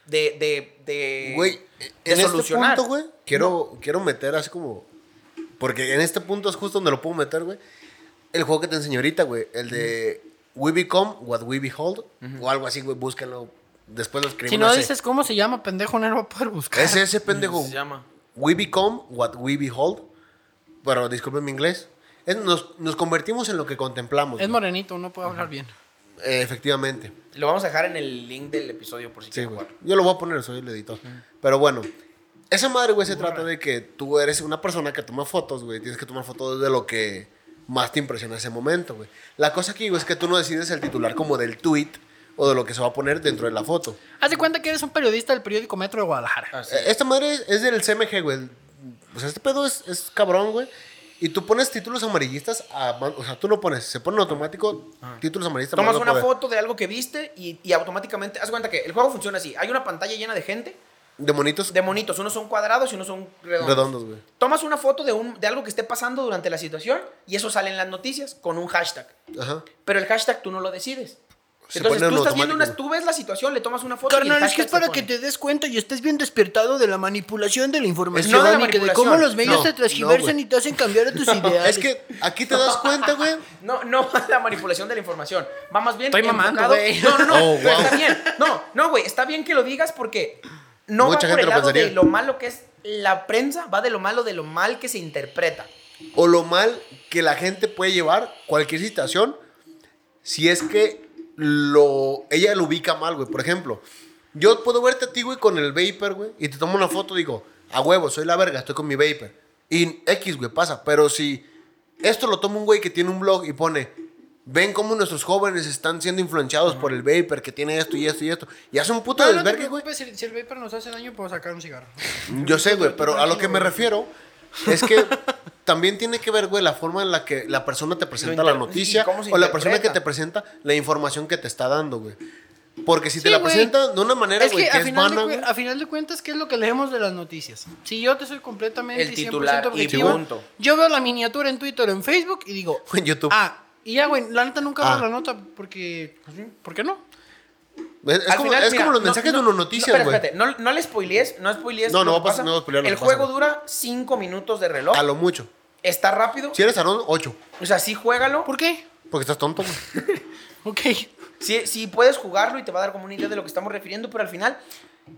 de, de, de, Güey, de en este solucionar. punto, güey, quiero, quiero meter así como... Porque en este punto es justo donde lo puedo meter, güey. El juego que te enseñé ahorita, güey. El de We Become What We Behold. O algo así, güey. Búsquenlo. Después lo escribo. Si no dices cómo se llama, pendejo, no lo va a poder buscar. Es ese pendejo. Se llama. We Become What We Behold. Pero disculpen mi inglés. Es- nos, nos convertimos en lo que contemplamos. Es güey. morenito, no puede hablar bien. Eh, efectivamente. Lo vamos a dejar en el link del episodio por si Sí, quieren jugar. Yo lo voy a poner, soy el editor. Pero bueno, esa madre, güey, se trata de que tú eres una persona que toma fotos, güey. Tienes que tomar fotos de lo que más te impresiona en ese momento, güey. La cosa aquí, güey, es que tú no decides el titular como del tweet o de lo que se va a poner dentro de la foto. Haz de cuenta que eres un periodista del periódico Metro de Guadalajara. Ah, sí. Eh, Esta madre es, es del CMG, güey. O sea, este pedo es, es cabrón, güey. Y tú pones títulos amarillistas, a o sea, tú no pones, se pone en automático títulos amarillistas. Tomas una poder. foto de algo que viste y, y automáticamente, haz cuenta que el juego funciona así. Hay una pantalla llena de gente, De monitos de monitos. Unos son cuadrados y unos son redondos. redondos, güey. Tomas una foto de, un, de algo que esté pasando durante la situación y eso sale en las noticias con un hashtag. Ajá. Pero el hashtag tú no lo decides. Se Entonces tú estás viendo automático. una, tú ves la situación, le tomas una foto. y el Carnal, es que es para que te des cuenta y estés bien despertado de la manipulación de la información no de la y que de manipulación. cómo los medios No, te transgiversan y te hacen cambiar a tus [LAUGHS] ideales. Es que aquí te das cuenta, güey. [LAUGHS] No, no va [LAUGHS] la manipulación de la información. Va más bien. Estoy mamando, güey. No, no, no. Oh, wow. Está bien. No, no, güey. Está bien que lo digas porque no Mucha va por gente el lo lado de lo malo que es la prensa, va de lo malo de lo mal que se interpreta. O lo mal que la gente puede llevar cualquier situación si es que lo ella lo ubica mal, güey. Por ejemplo, yo puedo verte a ti, güey, con el vapor, güey, y te tomo una foto, digo, a huevo, soy la verga, estoy con mi vapor. Y X, güey, pasa. Pero si esto lo toma un güey que tiene un blog y pone, ven cómo nuestros jóvenes están siendo influenciados por el vapor que tiene esto y esto y esto, y hace un puto No, no desvergue, güey. si, si el vapor nos hace daño, puedo sacar un cigarro. Yo sé, güey, pero a lo que me refiero es que también tiene que ver, güey, la forma en la que la persona te presenta la noticia y o la persona que te presenta la información que te está dando, güey. Porque si te Sí, la güey. presenta de una manera, Es güey, que, que, a, es final vana, de, a final de cuentas, ¿qué es lo que leemos de las noticias? Si yo te soy completamente El 100% titular y objetivo, punto. yo veo la miniatura en Twitter o en Facebook y digo, [LAUGHS] En YouTube. ah, y ya, güey, la neta nunca Ah. veo la nota porque, pues, ¿por qué no? Es, como, final, es mira, como los no- mensajes no- de unas no, noticias, espera, güey. espérate, no, no le spoilees, no spoilees. No, no lo va a que pasar- no va a spoilear lo El que juego pasa. dura 5 minutos de reloj. A lo mucho. Está rápido. Si eres Aarón, 8. O sea, sí juégalo. ¿Por qué? Porque estás tonto, güey. [LAUGHS] Ok. Sí, sí puedes jugarlo y te va a dar como una idea de lo que estamos refiriendo, pero al final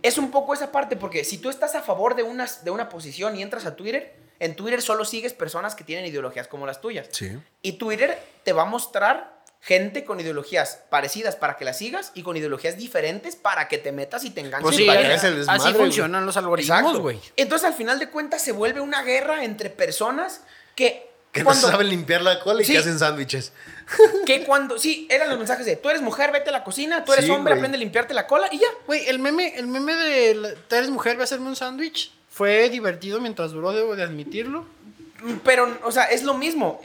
es un poco esa parte, porque si tú estás a favor de una, de una posición y entras a Twitter, en Twitter solo sigues personas que tienen ideologías como las tuyas. Sí. Y Twitter te va a mostrar gente con ideologías parecidas para que las sigas y con ideologías diferentes para que te metas y te enganches. Pues Sí, y veas el desmadre, así funcionan los algoritmos, güey. Entonces al final de cuentas se vuelve una guerra entre personas que... Que cuando- no saben limpiar la cola y Sí. que hacen sándwiches. [LAUGHS] Que cuando... Sí, eran los mensajes de, tú eres mujer, vete a la cocina, tú eres Sí, hombre, güey. aprende a limpiarte la cola y ya. Güey, el meme, el meme de la- "Tú eres mujer, voy a hacerme un sándwich fue divertido mientras duró, debo de admitirlo. Pero, o sea, es lo mismo.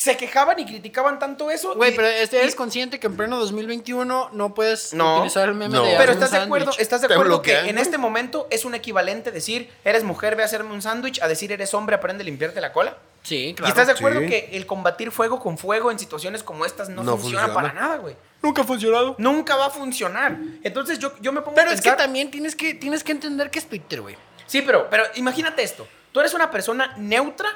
Se quejaban y criticaban tanto eso. Güey, y- pero este, y- eres consciente que en pleno 2021 no puedes No. utilizar el meme No. de Pero estás de acuerdo, estás de acuerdo que en este momento es un equivalente decir, eres mujer, ve a hacerme un sándwich, a decir eres hombre, aprende a limpiarte la cola. Sí, ¿Y claro. estás de acuerdo Sí. que el combatir fuego con fuego en situaciones como estas no, No funciona, funciona. para nada, güey? Nunca ha funcionado. Nunca va a funcionar. Entonces yo, yo me pongo Pero a es que también tienes que, tienes que entender que es Twitter, güey. Sí, pero, pero imagínate esto. Tú eres una persona neutra.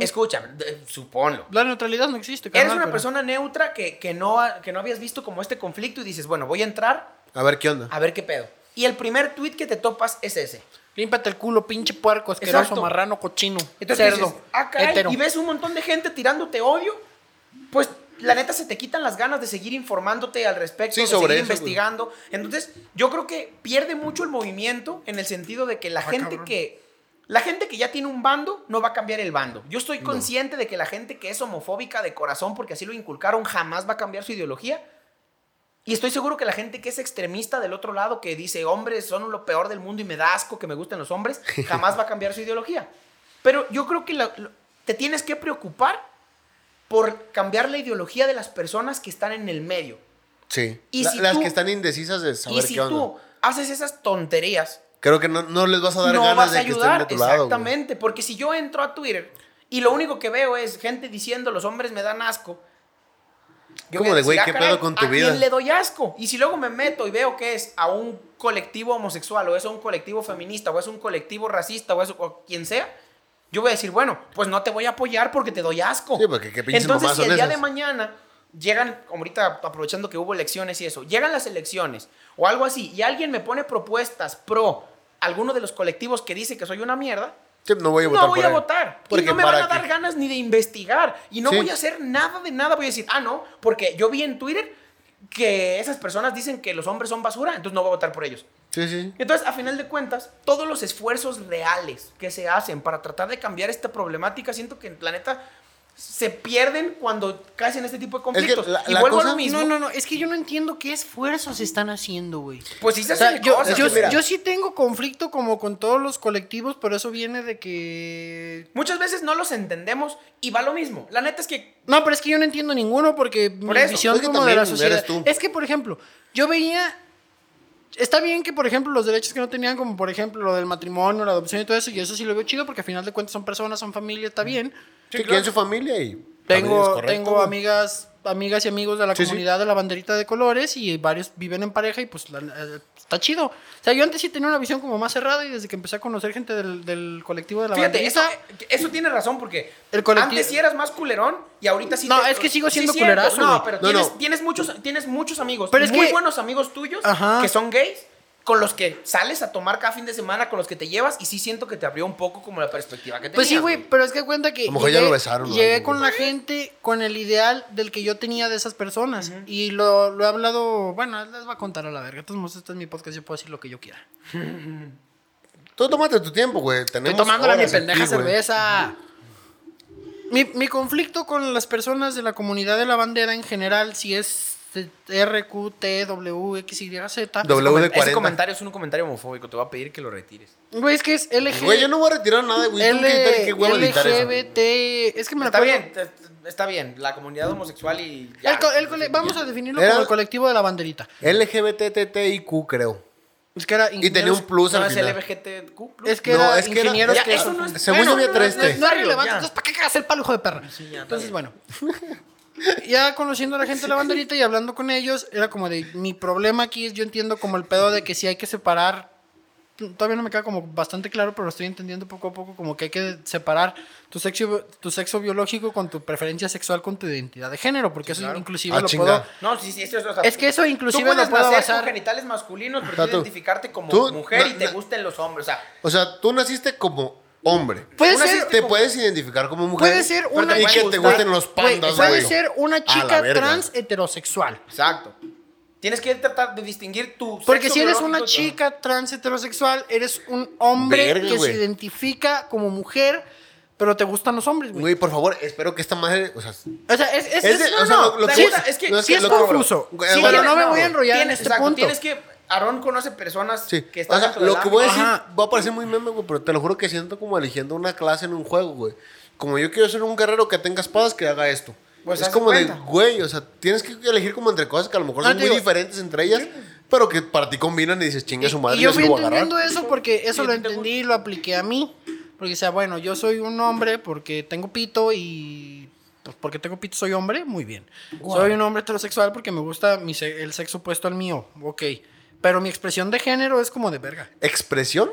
Escucha, de- suponlo. La neutralidad no existe, Eres carnal, una pero- persona neutra que, que, no, que no habías visto como este conflicto y dices, bueno, voy a entrar A ver qué onda. a ver qué pedo. Y el primer tweet que te topas es ese. Límpate el culo, pinche puerco, asqueroso, Exacto. marrano, cochino, Entonces cerdo, dices, ah, caray, y ves un montón de gente tirándote odio, pues la neta se te quitan las ganas de seguir informándote al respecto, Sí, de sobre seguir eso, investigando. Entonces, yo creo que pierde mucho el movimiento en el sentido de que la Ah, gente cabrón. que la gente que ya tiene un bando no va a cambiar el bando. Yo estoy consciente de que la gente que es homofóbica de corazón porque así lo inculcaron jamás va a cambiar su ideología. Y estoy seguro que la gente que es extremista del otro lado, que dice hombres son lo peor del mundo y me da asco que me gusten los hombres, [LAUGHS] jamás va a cambiar su ideología. Pero yo creo que la- te tienes que preocupar por cambiar la ideología de las personas que están en el medio. Sí. Y La- si las tú- que están indesisas de saber y si qué onda. tú haces esas tonterías, Creo que no, no les vas a dar no ganas vas a de que estén ayudar. de tu lado. Exactamente, porque si yo entro a Twitter y lo único que veo es gente diciendo los hombres me dan asco. yo Como de, güey, ¿qué "Ah, pedo con tu ¿a vida?" quién le doy asco? Y si luego me meto y veo que es a un colectivo homosexual o es a un colectivo feminista o es un colectivo racista o es o quien sea, yo voy a decir, bueno, pues no te voy a apoyar porque te doy asco. Sí, porque qué Entonces, si el día esas. de mañana llegan, como ahorita aprovechando que hubo elecciones y eso, llegan las elecciones o algo así y alguien me pone propuestas pro alguno de los colectivos que dice que soy una mierda, Sí, no voy a votar no voy por a él. votar. Y Porque no me van a dar ganas ni de investigar. Y no Sí. voy a hacer nada de nada. Voy a decir, ah, no, porque yo vi en Twitter que esas personas dicen que los hombres son basura, entonces no voy a votar por ellos. Sí, sí. Entonces, a final de cuentas, todos los esfuerzos reales que se hacen para tratar de cambiar esta problemática, siento que en el planeta se pierden cuando caes en este tipo de conflictos. la- y la vuelvo a cosa- lo mismo. No, no, no, es que yo no entiendo qué esfuerzos están haciendo, güey. Pues sí se O sea, yo, cosas. yo, Es que mira. yo sí tengo conflicto como con todos los colectivos, pero eso viene de que... Muchas veces no los entendemos y va lo mismo. La neta es que No, pero es que yo no entiendo ninguno porque Por mi eso, visión es que como de la sociedad... eres tú. Es que, por ejemplo, yo veía... Está bien que, por ejemplo, los derechos que no tenían, como por ejemplo lo del matrimonio, la adopción y todo eso, y eso sí lo veo chido porque al final de cuentas son personas, son familia, está bien. Sí, quieren su familia y Tengo, tengo amigas, amigas y amigos de la Sí, sí. comunidad de la banderita de colores y varios viven en pareja y pues la- eh, está chido. O sea, yo antes sí tenía una visión como más cerrada y desde que empecé a conocer gente del, del colectivo de la Fíjate, eso, banderita. eso tiene razón porque El colectivo- antes sí eras más culerón y ahorita sí No, te- es que sigo sí, siendo cierto, culerazo, No, pero No, tienes, no. Tienes, muchos, tienes muchos amigos, Pero es muy que- buenos amigos tuyos Ajá. que son gays con los que sales a tomar cada fin de semana, con los que te llevas y sí siento que te abrió un poco como la perspectiva que tenías. Pues sí, güey, pero es que cuenta que A lo mejor ya llegué, lo besaron llegué con la gente con el ideal del que yo tenía de esas personas. Y lo, lo he hablado, bueno, les va a contar a la verga. Entonces, este es mi podcast, yo puedo decir lo que yo quiera. [LAUGHS] Tú tómate tu tiempo, güey. Estoy Tenemos tomándola mi pendeja cerveza. Mi, mi conflicto con las personas de la comunidad de la bandera en general, si es R, Q, T, W, X, Y, Z. W de Ese 40. comentario es un comentario homofóbico, te voy a pedir que lo retires. Güey, es que es LG, Güey, yo no voy a retirar nada, güey. Qué huevo eso. LGBT. Es que me lo Está bien, está bien, la comunidad homosexual y ya. El co- el cole- vamos a definirlo Era- como el colectivo de la banderita. LGBTTIQ, creo. Es que era Y tenía un plus ¿No al es final. LGBTQ+. Es que No, era es que era- ingenieros Ya, que eso no es- Según yo había tres no, no, T. no es relevante, entonces ¿para qué cagas el palo, hijo de perra? Sí, ya, entonces, bien. bueno. [LAUGHS] ya conociendo a la gente de la banderita y hablando con ellos, era como de, mi problema aquí es, yo entiendo como el pedo de que sí hay que separar, todavía no me queda como bastante claro, pero lo estoy entendiendo poco a poco, como que hay que separar tu sexo, tu sexo biológico con tu preferencia sexual, con tu identidad de género, porque eso claro. inclusive Ah, lo chinga. puedo... No, sí, sí, eso es... o sea, Es que eso inclusive tú puedes lo puedo nacer basar- con genitales masculinos, pero O sea, tú identificarte como tú- mujer y te na- gusten los hombres, o sea... O sea, tú naciste como hombre. Puede ser, Te puedes identificar como mujer. puede ser una te Y que te gusten los pandas, puede güey. ser una chica trans heterosexual. Exacto. Tienes que tratar de distinguir tu Porque sexo si eres una chica trans heterosexual, eres un hombre Verga, que güey. se identifica como mujer, pero te gustan los hombres, güey. Güey, por favor, espero que esta madre. O sea, O sea, es, es, Es de- es- no, o sea, no, lo- lo sí que- es, es que- no es sí que es lo que- confuso. Sí, pero no me voy a enrollar en este exacto, punto. Tienes que... Aarón conoce personas sí. que O están sea, dentro lo que voy a decir Ajá. va a parecer muy meme, güey, pero te lo juro que siento como eligiendo una clase en un juego, güey. Como yo quiero ser un guerrero que tenga espadas, que haga esto. Pues es como de de, cuenta. güey, o sea, tienes que elegir como entre cosas que a lo mejor No, son te muy digo- diferentes entre ellas, pero que para ti combinan y dices, chingue su madre, y yo yo, voy a agarrar. entendiendo eso porque eso Sí, lo ¿te entendí y lo apliqué a mí. Porque, o sea, bueno, yo soy un hombre porque tengo pito y... Pues porque tengo pito soy hombre, muy bien. Soy un hombre heterosexual porque me gusta mi se- el sexo opuesto al mío, ok. Pero mi expresión de género es como de verga. ¿Expresión?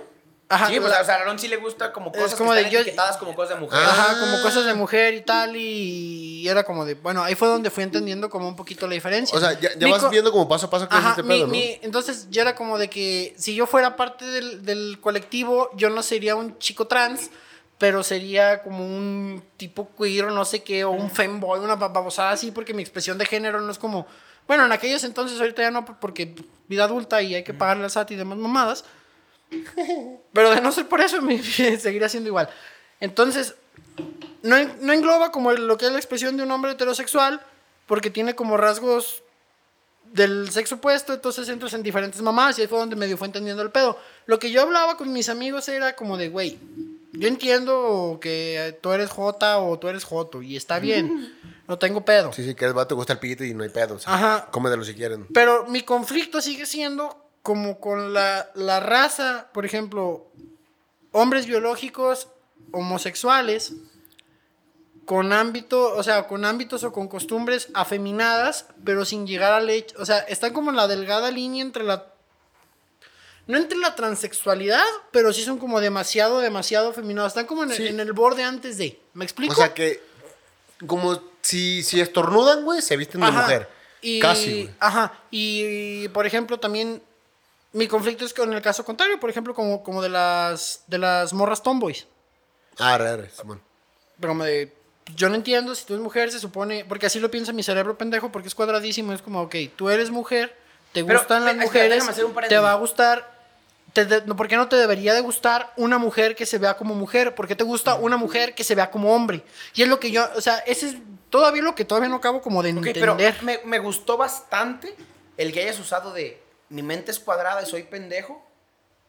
Ajá, Sí, pues la- o sea, a Aarón sí le gusta como Es cosas como que de están yo- etiquetadas como cosas de mujer. Ah. Ajá, como cosas de mujer y tal, y era como de, bueno, ahí fue donde fui entendiendo como un poquito la diferencia. O sea, ya, vas viendo como paso a paso qué es Ajá, este mi- pedo, ¿no? mi- entonces yo era como de que si yo fuera parte del, del colectivo, yo no sería un chico trans, pero sería como un tipo queer o no sé qué, o un femboy, una babosada así, porque mi expresión de género no es como, bueno, en aquellos entonces ahorita ya no, porque vida adulta y hay que pagarle al SAT y demás mamadas. Pero de no ser por eso, [LAUGHS] me seguiría siendo igual. Entonces, no, no engloba como lo que es la expresión de un hombre heterosexual, porque tiene como rasgos del sexo opuesto, entonces entras en diferentes mamás y ahí fue donde medio fue entendiendo el pedo. Lo que yo hablaba con mis amigos era como de, güey, yo entiendo que tú eres Jota o tú eres Joto y está bien, no tengo pedo. Sí, sí, que el vato te gusta el pito y no hay pedo. o sea, Ajá. Cómetelo si quieren. Pero mi conflicto sigue siendo como con la, la raza, por ejemplo, hombres biológicos homosexuales con ámbito, o sea, con ámbitos o con costumbres afeminadas, pero sin llegar al hecho, o sea, están como en la delgada línea entre la no entre la transexualidad, pero sí son como demasiado, demasiado afeminados. Están como en, Sí. en el borde antes de. ¿Me explico? O sea que, como si, si estornudan, güey, se visten de Ajá. mujer. Y, Casi, güey. Ajá. Y, por ejemplo, también mi conflicto es con el caso contrario, por ejemplo, como, como de las de las morras tomboys. Ah, re, re, Simón. Pero como de, yo no entiendo, si tú eres mujer, se supone, porque así lo piensa mi cerebro pendejo, porque es cuadradísimo, es como, ok, tú eres mujer, te Pero, gustan las espera, mujeres, un te va a gustar, te de- no, ¿por qué no te debería de gustar una mujer que se vea como mujer? ¿Por qué te gusta una mujer que se vea como hombre? Y es lo que yo, o sea, ese es todavía lo que todavía no acabo como de Ok, pero entender. me, me gustó bastante el que hayas usado de mi mente es cuadrada y soy pendejo.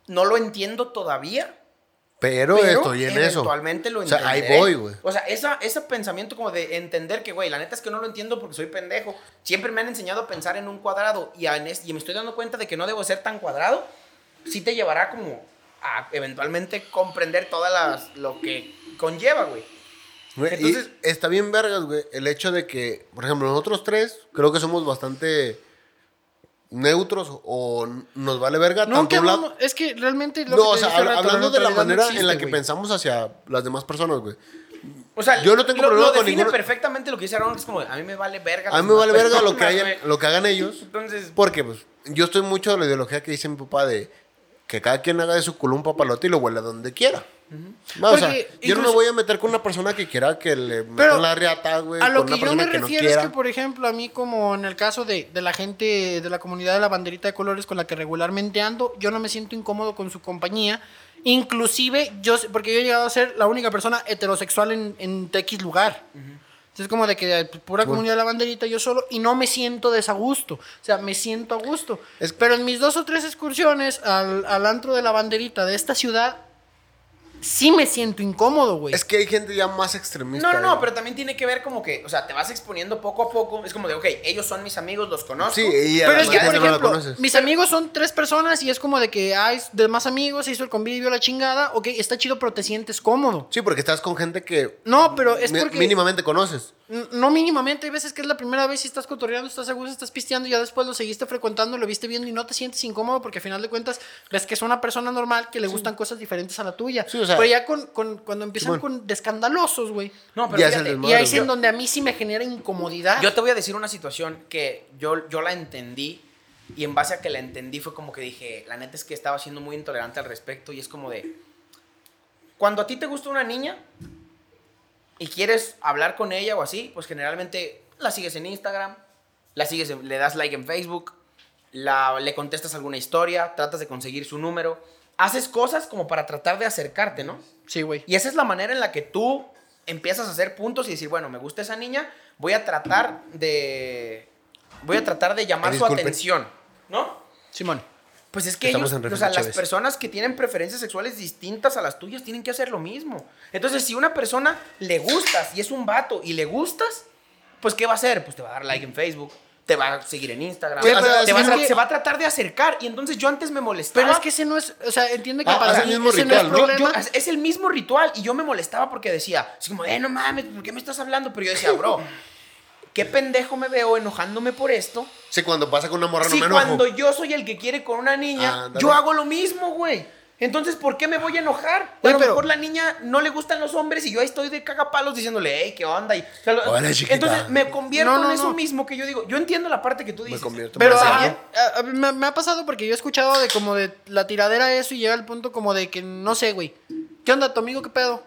No lo entiendo todavía. Pero, Pero estoy en eso. eventualmente lo O sea, ahí entenderé. voy, güey. O sea, esa, ese pensamiento como de entender que, güey, la neta es que no lo entiendo porque soy pendejo. Siempre me han enseñado a pensar en un cuadrado y, a- y me estoy dando cuenta de que no debo ser tan cuadrado. Sí te llevará como a eventualmente comprender todas las lo que conlleva, güey. Güey, Entonces- y está bien vergas, güey, el hecho de que, por ejemplo, nosotros tres creo que somos bastante neutros o nos vale verga No, tanto que un no, lado- no, es que realmente lo No, que o sea, rato, hablando de la neutralidad no manera en la existe, que güey. pensamos hacia las demás personas, güey. O sea, Yo no tengo lo, problema lo con define ninguno- perfectamente lo que dice Aaron, que es como, a mí me vale verga. A mí me vale verga lo que, personas, hayan, güey. lo que hagan ellos. Entonces, Porque, pues, yo estoy mucho de la ideología que dice mi papá de que cada quien haga de su culo un papalote y lo huele a donde quiera. No, o sea, Porque yo no me voy a meter con una persona que quiera que le metan la riata, güey. A lo con que una yo me no refiero es que, por ejemplo, a mí como en el caso de, de la gente de la comunidad de la banderita de colores con la que regularmente ando, yo no me siento incómodo con su compañía. Inclusive, yo, porque yo he llegado a ser la única persona heterosexual en, en TX lugar. Entonces, como de que eh, pura comunidad de la banderita yo solo y no me siento desagusto. O sea, me siento a gusto. Es- Pero en mis dos o tres excursiones al, al antro de la banderita de esta ciudad, sí me siento incómodo, güey. Es que hay gente ya más extremista. no, no, no, pero también tiene que ver como que, o sea, te vas exponiendo poco a poco. Es como de, ok, ellos son mis amigos, los conozco. Sí, y a Pero es que, por ejemplo, conoces. mis amigos son tres personas y es como de que hay de más amigos, se hizo el convivio, la chingada. Ok, está chido, pero te sientes cómodo. Sí, porque estás con gente que No, pero es porque. mínimamente conoces. No mínimamente, hay veces que es la primera vez y estás cotorreando, estás a gusto, estás pisteando y ya después lo seguiste frecuentando, lo viste viendo y no te sientes incómodo porque al final de cuentas ves que es una persona normal que le gustan cosas diferentes a la tuya. Sí, o sea- pero ya con, con- cuando empiezan con de escandalosos, güey. No, pero Ya fíjate, Y ahí es en donde a mí sí me genera incomodidad. Yo te voy a decir una situación que yo, yo la entendí y en base a que la entendí fue como que dije, la neta es que estaba siendo muy intolerante al respecto y es como de, cuando a ti te gusta una niña y quieres hablar con ella o así, pues generalmente la sigues en Instagram, la sigues, en- le das like en Facebook, la, le contestas alguna historia, tratas de conseguir su número, haces cosas como para tratar de acercarte, ¿no? Sí, güey. Y esa es la manera en la que tú empiezas a hacer puntos y decir, bueno, me gusta esa niña, voy a tratar de voy a tratar de llamar su atención, ¿no? Simón. Pues es que Estamos ellos, en o sea, las personas que tienen preferencias sexuales distintas a las tuyas tienen que hacer lo mismo. Entonces, si una persona le gustas y es un vato y le gustas, pues ¿qué va a hacer? Pues te va a dar like en Facebook, te va a seguir en Instagram, pero te es va a que- se va a tratar de acercar y entonces yo antes me molestaba. Pero es que ese no es, o sea, entiende que Ah, para hace el mismo ese ritual, no ¿no? es Yo- es- es el mismo ritual y yo me molestaba porque decía, así como, eh, no mames, ¿por qué me estás hablando? Pero yo decía, bro, qué pendejo me veo enojándome por esto. Sí, cuando pasa con una morra no Si me enojo. cuando yo soy el que quiere con una niña, Ándale. yo hago lo mismo, güey. Entonces, ¿por qué me voy a enojar? A lo pero- mejor la niña no le gustan los hombres y yo ahí estoy de cagapalos diciéndole, hey, ¿qué onda? Y, o sea, lo- Hola, chiquita. entonces me convierto No, no, en eso no. mismo que yo digo. Yo entiendo la parte que tú dices. convierto Pero a- me, me ha pasado porque yo he escuchado de como de la tiradera eso y llega al punto como de que no sé, güey. ¿Qué onda, tu amigo? ¿Qué pedo?